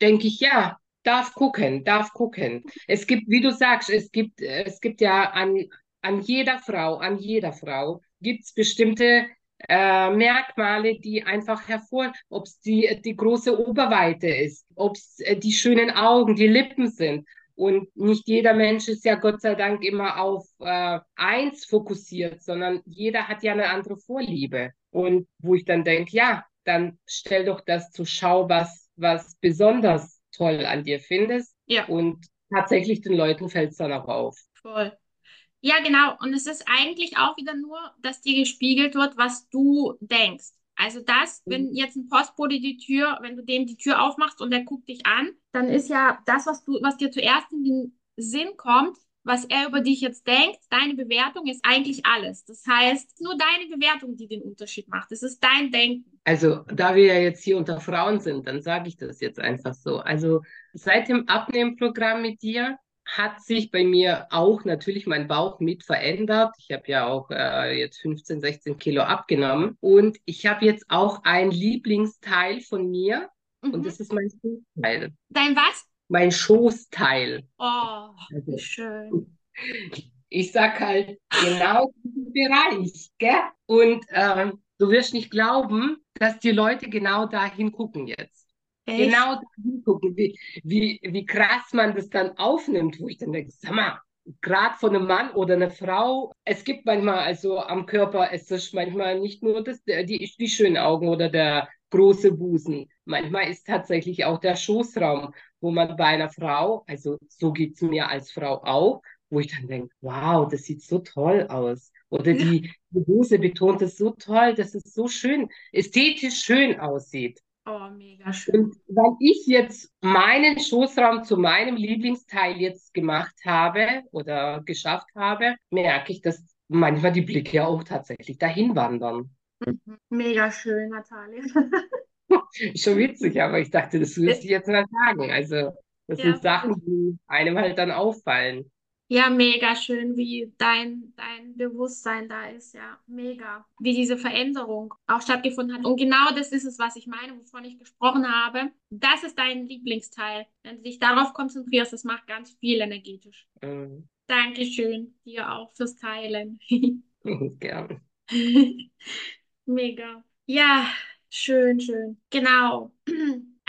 denke ich, ja, darf gucken, darf gucken. Es gibt, wie du sagst, es gibt, es gibt ja an, an jeder Frau, an jeder Frau gibt es bestimmte äh, Merkmale, die einfach hervor, ob es die, die große Oberweite ist, ob es äh, die schönen Augen, die Lippen sind. Und nicht jeder Mensch ist ja Gott sei Dank immer auf äh, eins fokussiert, sondern jeder hat ja eine andere Vorliebe. Und wo ich dann denke, ja, dann stell doch das zur Schau, was, was besonders toll an dir findest. Ja. Und tatsächlich den Leuten fällt es dann auch auf. Voll. Ja, genau. Und es ist eigentlich auch wieder nur, dass dir gespiegelt wird, was du denkst. Also das, wenn jetzt ein Postbote die Tür, wenn du dem die Tür aufmachst und der guckt dich an, dann ist ja das, was du, was dir zuerst in den Sinn kommt, was er über dich jetzt denkt, deine Bewertung ist eigentlich alles. Das heißt, nur deine Bewertung, die den Unterschied macht. Es ist dein Denken. Also, da wir ja jetzt hier unter Frauen sind, dann sage ich das jetzt einfach so. Also, seit dem Abnehmprogramm mit dir hat sich bei mir auch natürlich mein Bauch mit verändert. Ich habe ja auch äh, jetzt 15, 16 Kilo abgenommen und ich habe jetzt auch ein Lieblingsteil von mir und Mhm. das ist mein Schoßteil. Dein was? Mein Schoßteil. Oh, Also, wie schön. ich sag halt genau diesen Bereich, gell? Und ähm, du wirst nicht glauben, dass die Leute genau dahin gucken jetzt. Echt? Genau da hingucken, wie, wie, wie krass man das dann aufnimmt, wo ich dann denke, sag mal, gerade von einem Mann oder einer Frau, es gibt manchmal, also am Körper, es ist manchmal nicht nur das, die, die schönen Augen oder der große Busen. Manchmal ist tatsächlich auch der Schoßraum, wo man bei einer Frau, also so geht's mir als Frau auch, wo ich dann denke, wow, das sieht so toll aus. Oder die, die Hose betont es so toll, dass es so schön, ästhetisch schön aussieht. Oh, mega schön. Und weil ich jetzt meinen Schoßraum zu meinem Lieblingsteil jetzt gemacht habe oder geschafft habe, merke ich, dass manchmal die Blicke auch tatsächlich dahin wandern. Mhm. Mega schön, Natalia. (laughs) Schon witzig, aber ich dachte, das müsste ich jetzt mal sagen. Also, das Ja, sind Sachen, die einem halt dann auffallen. Ja, mega schön, wie dein, dein Bewusstsein da ist, ja, mega. Wie diese Veränderung auch stattgefunden hat. Und genau das ist es, was ich meine, wovon ich gesprochen habe. Das ist dein Lieblingsteil. Wenn du dich darauf konzentrierst, das macht ganz viel energetisch. Mhm. Dankeschön dir auch fürs Teilen. (laughs) Gern. (laughs) Mega. Ja, schön, schön. Genau. (clears throat)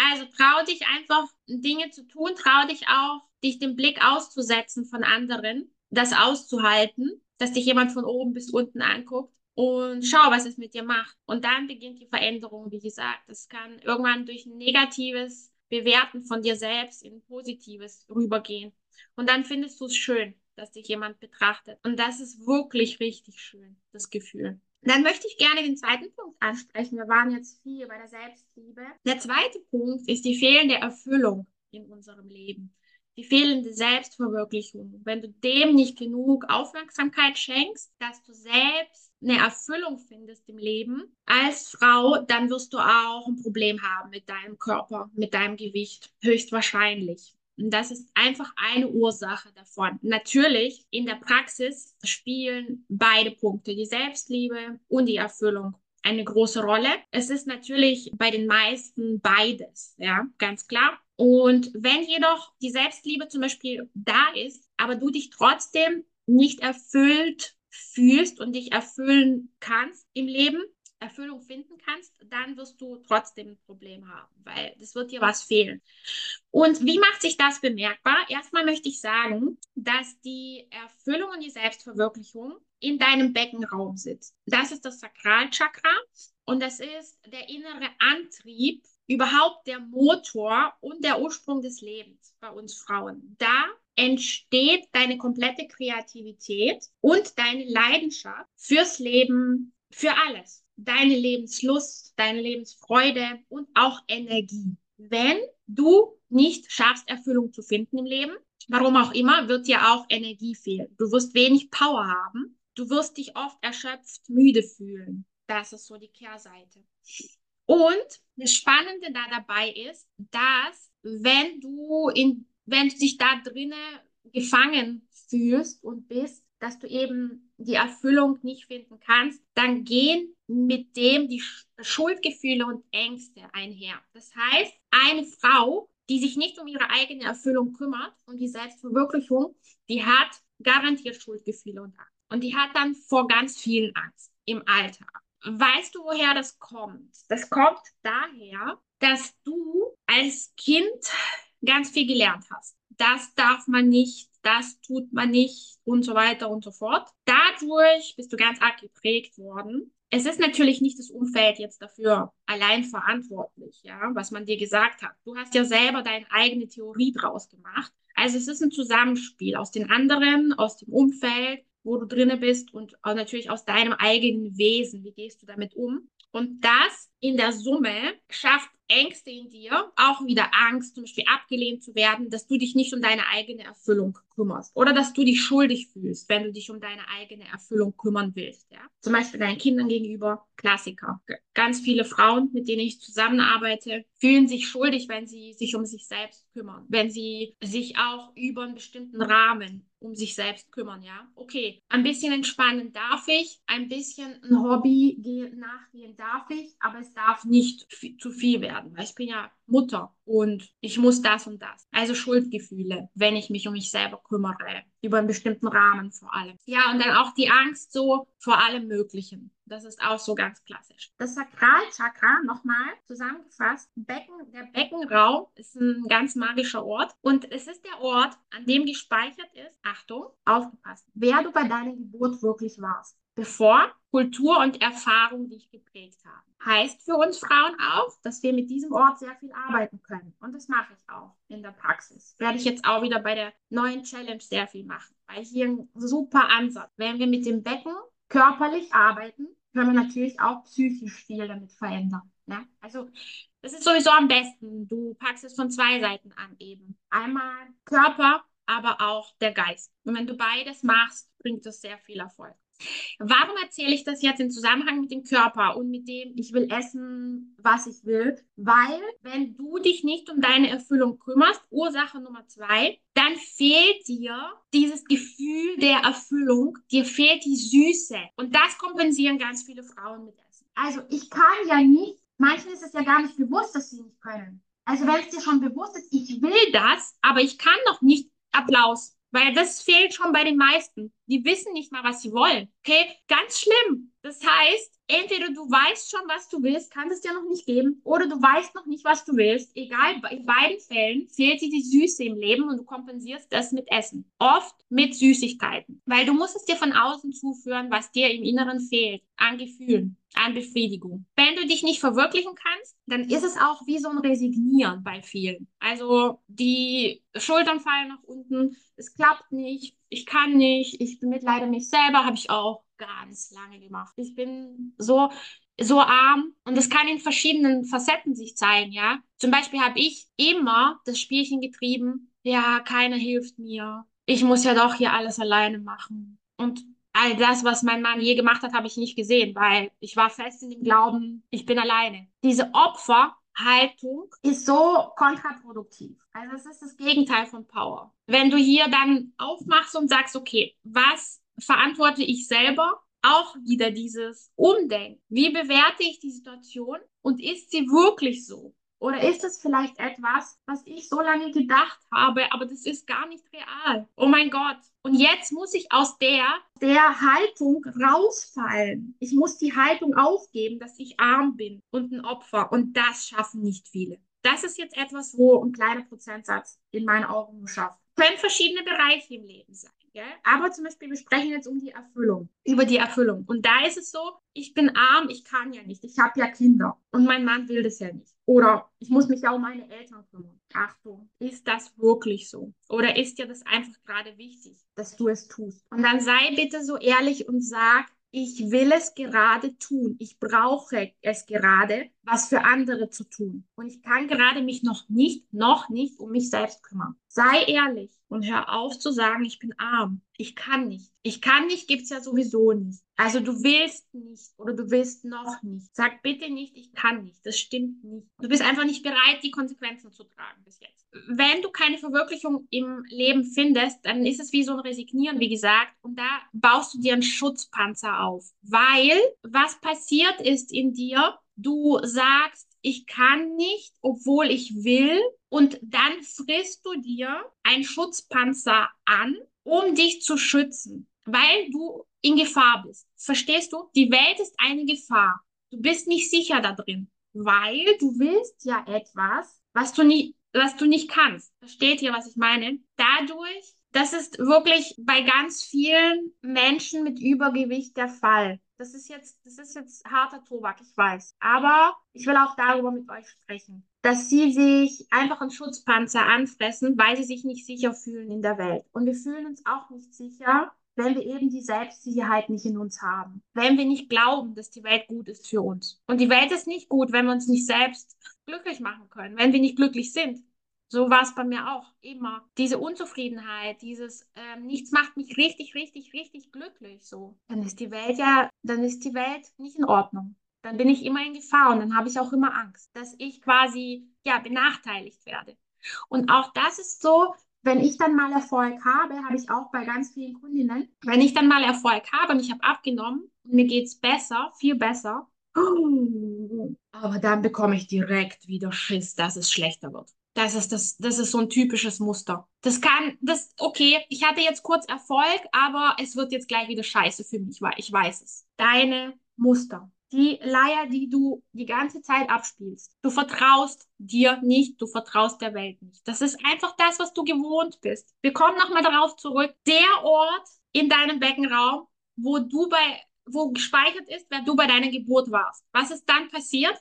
Also trau dich einfach, Dinge zu tun, trau dich auch, dich dem Blick auszusetzen von anderen, das auszuhalten, dass dich jemand von oben bis unten anguckt und schau, was es mit dir macht. Und dann beginnt die Veränderung, wie gesagt. Das kann irgendwann durch ein negatives Bewerten von dir selbst in positives rübergehen. Und dann findest du es schön, dass dich jemand betrachtet. Und das ist wirklich richtig schön, das Gefühl. Dann möchte ich gerne den zweiten Punkt ansprechen. Wir waren jetzt viel bei der Selbstliebe. Der zweite Punkt ist die fehlende Erfüllung in unserem Leben. Die fehlende Selbstverwirklichung, wenn du dem nicht genug Aufmerksamkeit schenkst, dass du selbst eine Erfüllung findest im Leben als Frau, dann wirst du auch ein Problem haben mit deinem Körper, mit deinem Gewicht, höchstwahrscheinlich. Und das ist einfach eine Ursache davon. Natürlich, in der Praxis spielen beide Punkte, die Selbstliebe und die Erfüllung eine große Rolle. Es ist natürlich bei den meisten beides, ja, ganz klar. Und wenn jedoch die Selbstliebe zum Beispiel da ist, aber du dich trotzdem nicht erfüllt fühlst und dich erfüllen kannst im Leben, Erfüllung finden kannst, dann wirst du trotzdem ein Problem haben, weil es wird dir was fehlen. Und wie macht sich das bemerkbar? Erstmal möchte ich sagen, dass die Erfüllung und die Selbstverwirklichung in deinem Beckenraum sitzt. Das ist das Sakralchakra und das ist der innere Antrieb, überhaupt der Motor und der Ursprung des Lebens bei uns Frauen. Da entsteht deine komplette Kreativität und deine Leidenschaft fürs Leben, für alles deine Lebenslust, deine Lebensfreude und auch Energie. Wenn du nicht schaffst, Erfüllung zu finden im Leben, warum auch immer, wird dir auch Energie fehlen. Du wirst wenig Power haben. Du wirst dich oft erschöpft, müde fühlen. Das ist so die Kehrseite. Und das Spannende da dabei ist, dass wenn du in, wenn du dich da drinnen gefangen fühlst und bist, dass du eben die Erfüllung nicht finden kannst, dann gehen mit dem die Schuldgefühle und Ängste einher. Das heißt, eine Frau, die sich nicht um ihre eigene Erfüllung kümmert und die Selbstverwirklichung, die hat garantiert Schuldgefühle und Angst. Und die hat dann vor ganz vielen Angst im Alltag. Weißt du, woher das kommt? Das kommt daher, dass du als Kind ganz viel gelernt hast. Das darf man nicht das tut man nicht und so weiter und so fort. Dadurch bist du ganz arg geprägt worden. Es ist natürlich nicht das Umfeld jetzt dafür allein verantwortlich, ja, was man dir gesagt hat. Du hast ja selber deine eigene Theorie draus gemacht. Also es ist ein Zusammenspiel aus den anderen, aus dem Umfeld, wo du drinne bist und natürlich aus deinem eigenen Wesen. Wie gehst du damit um? Und das in der Summe schafft Ängste in dir, auch wieder Angst, zum Beispiel abgelehnt zu werden, dass du dich nicht um deine eigene Erfüllung kümmerst oder dass du dich schuldig fühlst, wenn du dich um deine eigene Erfüllung kümmern willst. Ja? Zum Beispiel deinen Kindern gegenüber, Klassiker. Ganz viele Frauen, mit denen ich zusammenarbeite, fühlen sich schuldig, wenn sie sich um sich selbst kümmern, wenn sie sich auch über einen bestimmten Rahmen um sich selbst kümmern, ja. Okay, ein bisschen entspannen darf ich, ein bisschen ein Hobby nachgehen darf ich, aber es darf nicht zu viel werden, weil ich bin ja Mutter und ich muss das und das. Also Schuldgefühle, wenn ich mich um mich selber kümmere, über einen bestimmten Rahmen vor allem. Ja, und dann auch die Angst so vor allem Möglichen. Das ist auch so ganz klassisch. Das Sakralchakra, nochmal zusammengefasst, Becken, der Beckenraum ist ein ganz magischer Ort und es ist der Ort, an dem gespeichert ist, Achtung, aufgepasst, wer du bei deiner Geburt wirklich warst bevor Kultur und Erfahrung dich geprägt haben. Heißt für uns Frauen auch, dass wir mit diesem Ort sehr viel arbeiten können. Und das mache ich auch in der Praxis. Werde ich jetzt auch wieder bei der neuen Challenge sehr viel machen, weil hier ein super Ansatz. Wenn wir mit dem Becken körperlich arbeiten, können wir natürlich auch psychisch viel damit verändern. Ne? Also das ist sowieso am besten. Du packst es von zwei Seiten an eben. Einmal Körper, aber auch der Geist. Und wenn du beides machst, bringt das sehr viel Erfolg. Warum erzähle ich das jetzt im Zusammenhang mit dem Körper und mit dem, ich will essen, was ich will? Weil, wenn du dich nicht um deine Erfüllung kümmerst, Ursache Nummer zwei, dann fehlt dir dieses Gefühl der Erfüllung, dir fehlt die Süße. Und das kompensieren ganz viele Frauen mit Essen. Also, ich kann ja nicht, manchen ist es ja gar nicht bewusst, dass sie nicht können. Also, wenn es dir schon bewusst ist, ich will das, aber ich kann noch nicht Applaus. Weil das fehlt schon bei den meisten. Die wissen nicht mal, was sie wollen. Okay? Ganz schlimm. Das heißt, entweder du weißt schon, was du willst, kann es dir noch nicht geben, oder du weißt noch nicht, was du willst. Egal, in beiden Fällen fehlt dir die Süße im Leben und du kompensierst das mit Essen. Oft mit Süßigkeiten. Weil du musst es dir von außen zuführen, was dir im Inneren fehlt. An Gefühlen, an Befriedigung. Wenn du dich nicht verwirklichen kannst, dann ist es auch wie so ein Resignieren bei vielen. Also die Schultern fallen nach unten, es klappt nicht, ich kann nicht, ich bemitleide mich selber, habe ich auch ganz lange gemacht. Ich bin so, so arm und das kann in verschiedenen Facetten sich zeigen, ja. Zum Beispiel habe ich immer das Spielchen getrieben, ja, keiner hilft mir. Ich muss ja doch hier alles alleine machen. Und all das, was mein Mann je gemacht hat, habe ich nicht gesehen, weil ich war fest in dem Glauben, ich bin alleine. Diese Opferhaltung ist so kontraproduktiv. Also es ist das Gegenteil von Power. Wenn du hier dann aufmachst und sagst, okay, was verantworte ich selber? Auch wieder dieses Umdenken. Wie bewerte ich die Situation und ist sie wirklich so? Oder ist es vielleicht etwas, was ich so lange gedacht habe, aber das ist gar nicht real? Oh mein Gott. Und jetzt muss ich aus der, der Haltung rausfallen. Ich muss die Haltung aufgeben, dass ich arm bin und ein Opfer. Und das schaffen nicht viele. Das ist jetzt etwas, wo ein kleiner Prozentsatz in meinen Augen nur schafft. Können verschiedene Bereiche im Leben sein. Gell? Aber zum Beispiel, wir sprechen jetzt um die Erfüllung, über die Erfüllung. Und da ist es so, ich bin arm, ich kann ja nicht, ich habe ja Kinder und mein Mann will das ja nicht. Oder ich muss mich ja um meine Eltern kümmern. Achtung, ist das wirklich so? Oder ist dir das einfach gerade wichtig, dass du es tust? Und dann sei bitte so ehrlich und sag, ich will es gerade tun. Ich brauche es gerade, was für andere zu tun. Und ich kann gerade mich noch nicht, noch nicht um mich selbst kümmern. Sei ehrlich und hör auf zu sagen, ich bin arm. Ich kann nicht. Ich kann nicht, gibt's ja sowieso nicht. Also du willst nicht oder du willst noch nicht. Sag bitte nicht, ich kann nicht. Das stimmt nicht. Du bist einfach nicht bereit, die Konsequenzen zu tragen bis jetzt. Wenn du keine Verwirklichung im Leben findest, dann ist es wie so ein Resignieren, wie gesagt, und da baust du dir einen Schutzpanzer auf. Weil was passiert ist in dir, du sagst, ich kann nicht, obwohl ich will, und dann frisst du dir einen Schutzpanzer an, um dich zu schützen, weil du in Gefahr bist. Verstehst du? Die Welt ist eine Gefahr. Du bist nicht sicher da drin, weil du willst ja etwas, was du nicht, was du nicht kannst. Versteht ihr, was ich meine? Dadurch, das ist wirklich bei ganz vielen Menschen mit Übergewicht der Fall. Das ist jetzt, das ist jetzt harter Tobak, ich weiß. Aber ich will auch darüber mit euch sprechen, dass sie sich einfach einen Schutzpanzer anfressen, weil sie sich nicht sicher fühlen in der Welt. Und wir fühlen uns auch nicht sicher, wenn wir eben die Selbstsicherheit nicht in uns haben. Wenn wir nicht glauben, dass die Welt gut ist für uns. Und die Welt ist nicht gut, wenn wir uns nicht selbst glücklich machen können, wenn wir nicht glücklich sind. So war es bei mir auch immer. Diese Unzufriedenheit, dieses ähm, nichts macht mich richtig, richtig, richtig glücklich. So, dann ist die Welt ja, dann ist die Welt nicht in Ordnung. Dann bin ich immer in Gefahr und dann habe ich auch immer Angst, dass ich quasi ja benachteiligt werde. Und auch das ist so, wenn ich dann mal Erfolg habe, habe ich auch bei ganz vielen Kundinnen, wenn ich dann mal Erfolg habe und ich habe abgenommen und mir geht es besser, viel besser, (gasps) aber dann bekomme ich direkt wieder Schiss, dass es schlechter wird. Das ist, das, das ist so ein typisches Muster. Das kann, das, okay, ich hatte jetzt kurz Erfolg, aber es wird jetzt gleich wieder scheiße für mich, weil ich weiß es. Deine Muster die Leier, die du die ganze Zeit abspielst. Du vertraust dir nicht, du vertraust der Welt nicht. Das ist einfach das, was du gewohnt bist. Wir kommen nochmal darauf zurück. Der Ort in deinem Beckenraum, wo du bei, wo gespeichert ist, wer du bei deiner Geburt warst. Was ist dann passiert?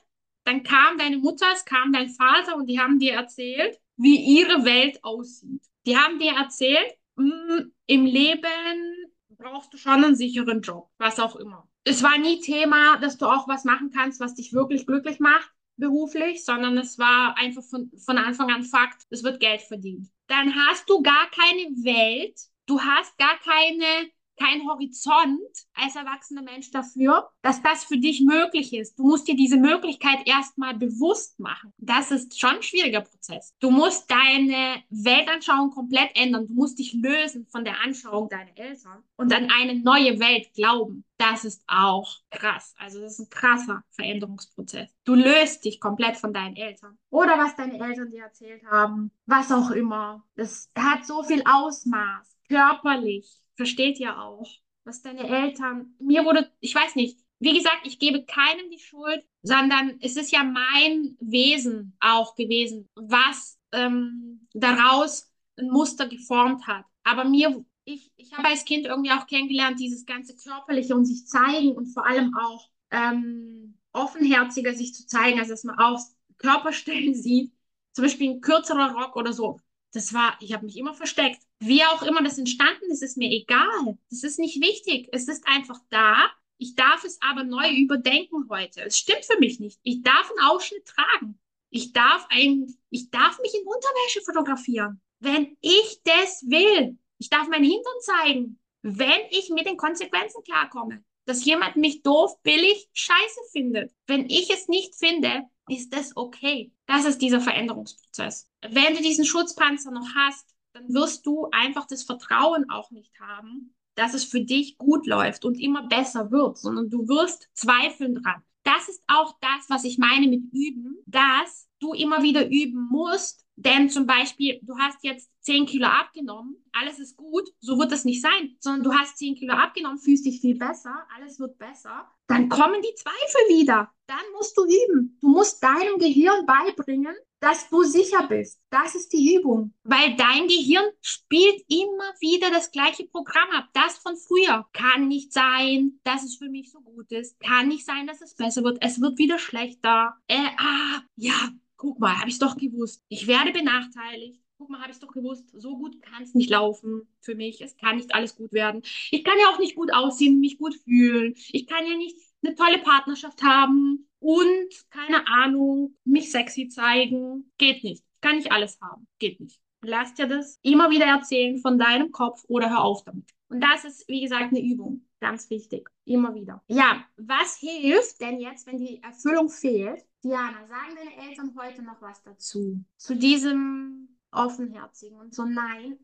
Dann kam deine Mutter, es kam dein Vater und die haben dir erzählt, wie ihre Welt aussieht. Die haben dir erzählt, mh, mm, im Leben brauchst du schon einen sicheren Job, was auch immer es war nie Thema, dass du auch was machen kannst, was dich wirklich glücklich macht beruflich, sondern es war einfach von, von Anfang an Fakt, es wird Geld verdient. Dann hast du gar keine Welt, du hast gar keine kein Horizont als erwachsener Mensch dafür, dass das für dich möglich ist. Du musst dir diese Möglichkeit erstmal bewusst machen. Das ist schon ein schwieriger Prozess. Du musst deine Weltanschauung komplett ändern. Du musst dich lösen von der Anschauung deiner Eltern und an eine neue Welt glauben. Das ist auch krass. Also das ist ein krasser Veränderungsprozess. Du löst dich komplett von deinen Eltern. Oder was deine Eltern dir erzählt haben. Was auch immer. Das hat so viel Ausmaß. Körperlich, versteht ja auch, was deine Eltern, mir wurde, ich weiß nicht, wie gesagt, ich gebe keinem die Schuld, sondern es ist ja mein Wesen auch gewesen, was ähm, daraus ein Muster geformt hat. Aber mir, ich, ich habe als Kind irgendwie auch kennengelernt, dieses ganze Körperliche und sich zeigen und vor allem auch ähm, offenherziger sich zu zeigen, also dass man auch Körperstellen (laughs) sieht, zum Beispiel ein kürzerer Rock oder so. Das war, ich habe mich immer versteckt. Wie auch immer das entstanden ist, ist mir egal. Das ist nicht wichtig. Es ist einfach da. Ich darf es aber neu überdenken heute. Es stimmt für mich nicht. Ich darf einen Ausschnitt tragen. Ich darf ein, ich darf mich in Unterwäsche fotografieren. wenn ich das will. Ich darf meinen Hintern zeigen, wenn ich mit den Konsequenzen klarkomme. Dass jemand mich doof, billig, scheiße findet. Wenn ich es nicht finde, ist das okay. Das ist dieser Veränderungsprozess. Wenn du diesen Schutzpanzer noch hast, dann wirst du einfach das Vertrauen auch nicht haben, dass es für dich gut läuft und immer besser wird, sondern du wirst zweifeln dran. Das ist auch das, was ich meine mit üben, dass du immer wieder üben musst, denn zum Beispiel, du hast jetzt 10 Kilo abgenommen, alles ist gut, so wird das nicht sein, sondern du hast 10 Kilo abgenommen, fühlst dich viel besser, alles wird besser, dann kommen die Zweifel wieder. Dann musst du üben. Du musst deinem Gehirn beibringen, dass du sicher bist. Das ist die Übung. Weil dein Gehirn spielt immer wieder das gleiche Programm ab. Das von früher. Kann nicht sein, dass es für mich so gut ist. Kann nicht sein, dass es besser wird. Es wird wieder schlechter. Äh, ah, ja, guck mal, habe ich es doch gewusst. Ich werde benachteiligt. Guck mal, habe ich doch gewusst. So gut kann es nicht laufen für mich. Es kann nicht alles gut werden. Ich kann ja auch nicht gut aussehen, mich gut fühlen. Ich kann ja nicht eine tolle Partnerschaft haben und, keine Ahnung, mich sexy zeigen. Geht nicht. Kann ich alles haben. Geht nicht. Lass dir das immer wieder erzählen von deinem Kopf oder hör auf damit. Und das ist, wie gesagt, eine Übung. Ganz wichtig. Immer wieder. Ja, was hilft denn jetzt, wenn die Erfüllung fehlt? Diana, sagen deine Eltern heute noch was dazu? Zu diesem offenherzigen und so nein,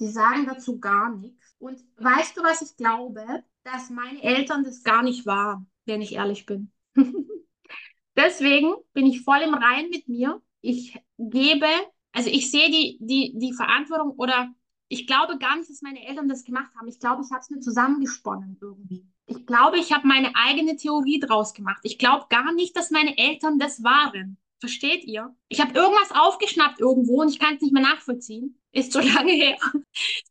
die sagen dazu gar nichts. Und weißt du, was ich glaube? Dass meine Eltern das gar nicht waren, wenn ich ehrlich bin. (laughs) Deswegen bin ich voll im Rein mit mir. Ich gebe, also ich sehe die, die, die Verantwortung oder ich glaube gar nicht, dass meine Eltern das gemacht haben. Ich glaube, ich habe es mir zusammengesponnen irgendwie. Ich glaube, ich habe meine eigene Theorie draus gemacht. Ich glaube gar nicht, dass meine Eltern das waren. Versteht ihr? Ich habe irgendwas aufgeschnappt irgendwo und ich kann es nicht mehr nachvollziehen. Ist so (laughs) lange her.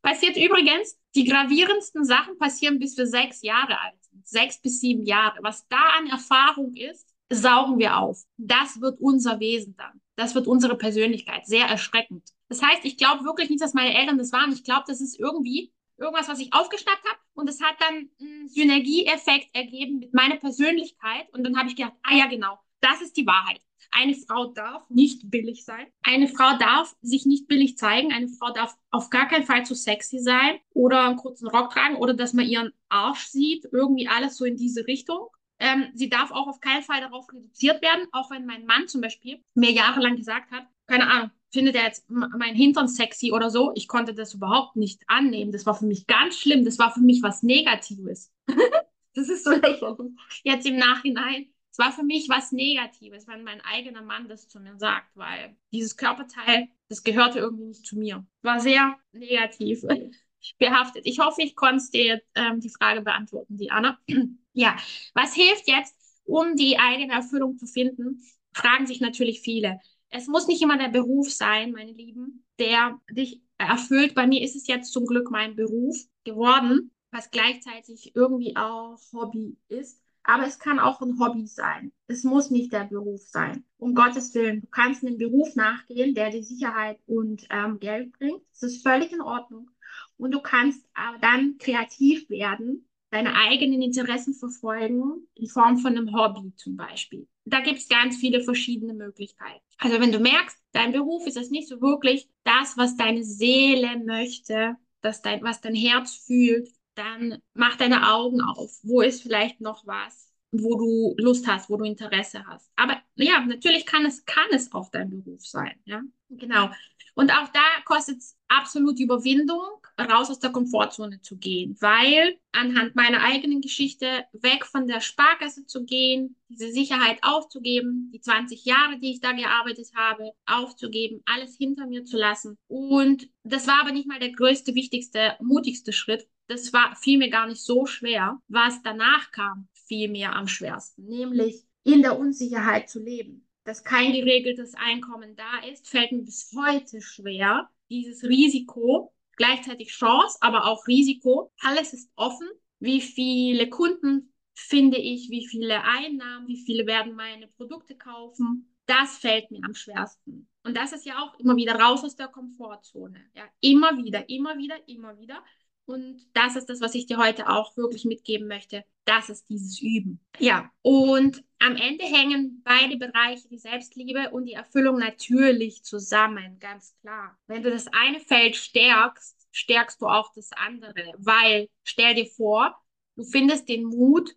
Passiert übrigens, die gravierendsten Sachen passieren bis wir sechs Jahre alt sind. Sechs bis sieben Jahre. Was da an Erfahrung ist, saugen wir auf. Das wird unser Wesen dann. Das wird unsere Persönlichkeit. Sehr erschreckend. Das heißt, ich glaube wirklich nicht, dass meine Eltern das waren. Ich glaube, das ist irgendwie irgendwas, was ich aufgeschnappt habe und es hat dann einen Synergieeffekt ergeben mit meiner Persönlichkeit und dann habe ich gedacht, ah ja, genau, das ist die Wahrheit. Eine Frau darf nicht billig sein. Eine Frau darf sich nicht billig zeigen. Eine Frau darf auf gar keinen Fall zu sexy sein oder einen kurzen Rock tragen oder dass man ihren Arsch sieht. Irgendwie alles so in diese Richtung. Ähm, sie darf auch auf keinen Fall darauf reduziert werden, auch wenn mein Mann zum Beispiel mir jahrelang gesagt hat, keine Ahnung, findet er jetzt mein Hintern sexy oder so. Ich konnte das überhaupt nicht annehmen. Das war für mich ganz schlimm. Das war für mich was Negatives. (laughs) das ist so lächerlich. Jetzt im Nachhinein. Es war für mich was Negatives, wenn mein eigener Mann das zu mir sagt, weil dieses Körperteil, das gehörte irgendwie nicht zu mir. War sehr negativ (laughs) behaftet. Ich hoffe, ich konnte dir ähm, die Frage beantworten, Diana. (clears throat) ja, was hilft jetzt, um die eigene Erfüllung zu finden? Fragen sich natürlich viele. Es muss nicht immer der Beruf sein, meine Lieben, der dich erfüllt. Bei mir ist es jetzt zum Glück mein Beruf geworden, was gleichzeitig irgendwie auch Hobby ist. Aber es kann auch ein Hobby sein. Es muss nicht der Beruf sein. Um Gottes Willen, du kannst einem Beruf nachgehen, der dir Sicherheit und ähm, Geld bringt. Das ist völlig in Ordnung. Und du kannst aber dann kreativ werden, deine eigenen Interessen verfolgen, in Form von einem Hobby zum Beispiel. Da gibt es ganz viele verschiedene Möglichkeiten. Also wenn du merkst, dein Beruf ist es nicht so wirklich das, was deine Seele möchte, dass dein, was dein Herz fühlt, dann mach deine Augen auf. Wo ist vielleicht noch was, wo du Lust hast, wo du Interesse hast. Aber ja, natürlich kann es, kann es auch dein Beruf sein. Ja, genau. Und auch da kostet es absolut Überwindung, raus aus der Komfortzone zu gehen, weil anhand meiner eigenen Geschichte weg von der Sparkasse zu gehen, diese Sicherheit aufzugeben, die 20 Jahre, die ich da gearbeitet habe, aufzugeben, alles hinter mir zu lassen. Und das war aber nicht mal der größte, wichtigste, mutigste Schritt. Das war fiel mir gar nicht so schwer. Was danach kam, fiel mir am schwersten, nämlich in der Unsicherheit zu leben dass kein geregeltes Einkommen da ist, fällt mir bis heute schwer. Dieses Risiko, gleichzeitig Chance, aber auch Risiko, alles ist offen. Wie viele Kunden finde ich, wie viele Einnahmen, wie viele werden meine Produkte kaufen, das fällt mir am schwersten. Und das ist ja auch immer wieder raus aus der Komfortzone. Ja, immer wieder, immer wieder, immer wieder. Und das ist das, was ich dir heute auch wirklich mitgeben möchte. Das ist dieses Üben. Ja, und am Ende hängen beide Bereiche, die Selbstliebe und die Erfüllung, natürlich zusammen, ganz klar. Wenn du das eine Feld stärkst, stärkst du auch das andere, weil stell dir vor, du findest den Mut,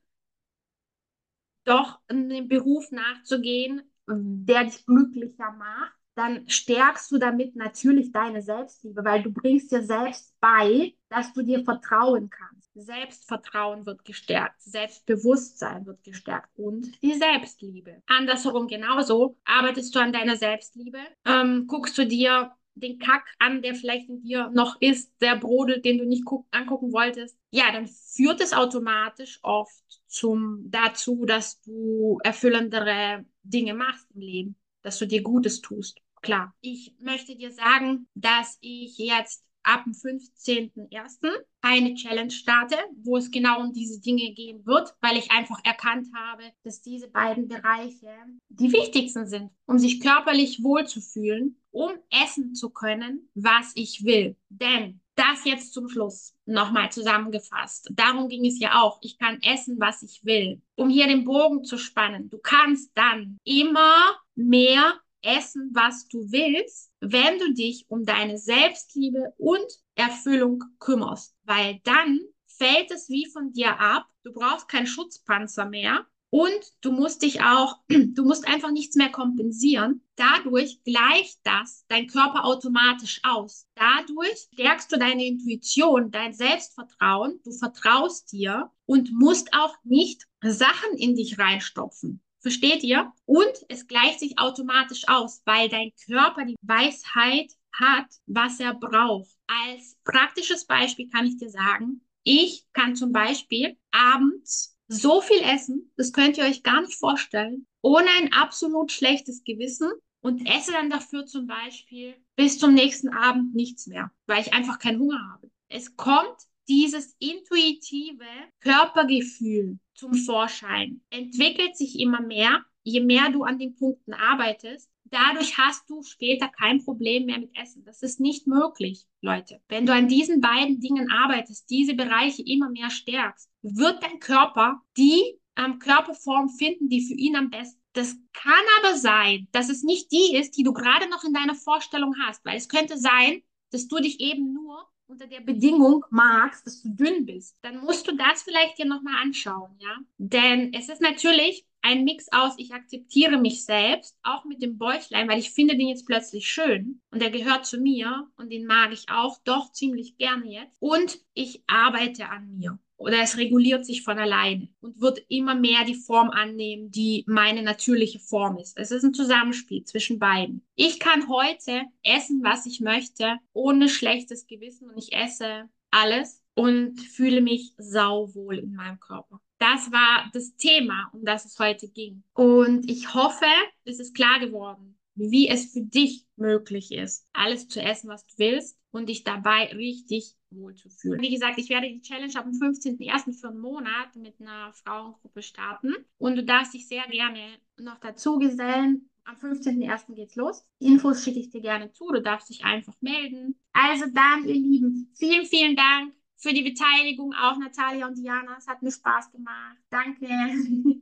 doch einem Beruf nachzugehen, der dich glücklicher macht dann stärkst du damit natürlich deine Selbstliebe, weil du bringst dir selbst bei, dass du dir vertrauen kannst. Selbstvertrauen wird gestärkt, Selbstbewusstsein wird gestärkt und die Selbstliebe. Andersherum genauso, arbeitest du an deiner Selbstliebe, ähm, guckst du dir den Kack an, der vielleicht in dir noch ist, der brodelt, den du nicht angucken wolltest, ja, dann führt es automatisch oft zum, dazu, dass du erfüllendere Dinge machst im Leben, dass du dir Gutes tust klar. Ich möchte dir sagen, dass ich jetzt ab dem 15.01. eine Challenge starte, wo es genau um diese Dinge gehen wird, weil ich einfach erkannt habe, dass diese beiden Bereiche die wichtigsten sind, um sich körperlich wohlzufühlen, um essen zu können, was ich will. Denn das jetzt zum Schluss nochmal zusammengefasst. Darum ging es ja auch. Ich kann essen, was ich will. Um hier den Bogen zu spannen. Du kannst dann immer mehr essen, was du willst, wenn du dich um deine Selbstliebe und Erfüllung kümmerst. Weil dann fällt es wie von dir ab. Du brauchst keinen Schutzpanzer mehr. Und du musst dich auch, (clears throat) du musst einfach nichts mehr kompensieren. Dadurch gleicht das dein Körper automatisch aus. Dadurch stärkst du deine Intuition, dein Selbstvertrauen. Du vertraust dir und musst auch nicht Sachen in dich reinstopfen. Versteht ihr? Und es gleicht sich automatisch aus, weil dein Körper die Weisheit hat, was er braucht. Als praktisches Beispiel kann ich dir sagen, ich kann zum Beispiel abends so viel essen, das könnt ihr euch gar nicht vorstellen, ohne ein absolut schlechtes Gewissen und esse dann dafür zum Beispiel bis zum nächsten Abend nichts mehr, weil ich einfach keinen Hunger habe. Es kommt dieses intuitive Körpergefühl zum Vorschein, entwickelt sich immer mehr, je mehr du an den Punkten arbeitest. Dadurch hast du später kein Problem mehr mit Essen. Das ist nicht möglich, Leute. Wenn du an diesen beiden Dingen arbeitest, diese Bereiche immer mehr stärkst, wird dein Körper die ähm, Körperform finden, die für ihn am besten das kann aber sein, dass es nicht die ist, die du gerade noch in deiner Vorstellung hast, weil es könnte sein, dass du dich eben nur unter der Bedingung magst, dass du dünn bist, dann musst du das vielleicht dir nochmal anschauen, ja? Denn es ist natürlich ein Mix aus, ich akzeptiere mich selbst, auch mit dem Bäuchlein, weil ich finde den jetzt plötzlich schön und der gehört zu mir und den mag ich auch doch ziemlich gerne jetzt und ich arbeite an mir oder es reguliert sich von alleine und wird immer mehr die Form annehmen, die meine natürliche Form ist. Es ist ein Zusammenspiel zwischen beiden. Ich kann heute essen, was ich möchte, ohne schlechtes Gewissen und ich esse alles und fühle mich sauwohl in meinem Körper. Das war das Thema, um das es heute ging. Und ich hoffe, es ist klar geworden, wie es für dich möglich ist, alles zu essen, was du willst und dich dabei richtig wohlzufühlen. Wie gesagt, ich werde die Challenge ab dem 15.01. für einen Monat mit einer Frauengruppe starten und du darfst dich sehr gerne noch dazu gesellen. Am 15.01. geht's los. Die Infos schicke ich dir gerne zu. Du darfst dich einfach melden. Also dann, ihr Lieben, vielen, vielen Dank für die Beteiligung auch Natalia und Diana. Es hat mir Spaß gemacht. Danke. (laughs)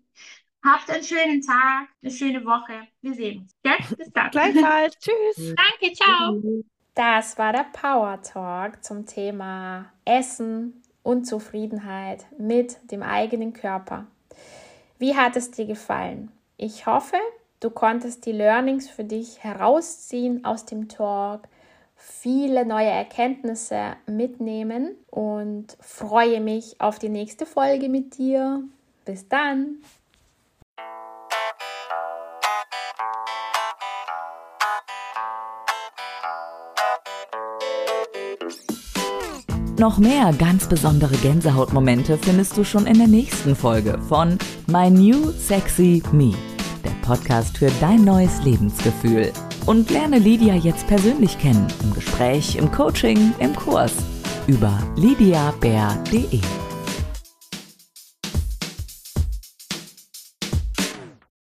Habt einen schönen Tag, eine schöne Woche. Wir sehen uns. Ja? Bis dann. Gleichfalls. (laughs) Tschüss. Danke, ciao. Das war der Power Talk zum Thema Essen und Zufriedenheit mit dem eigenen Körper. Wie hat es dir gefallen? Ich hoffe, du konntest die Learnings für dich herausziehen aus dem Talk, viele neue Erkenntnisse mitnehmen und freue mich auf die nächste Folge mit dir. Bis dann! Noch mehr ganz besondere Gänsehautmomente findest du schon in der nächsten Folge von My New Sexy Me, der Podcast für dein neues Lebensgefühl. Und lerne Lydia jetzt persönlich kennen, im Gespräch, im Coaching, im Kurs über lydiabär.de.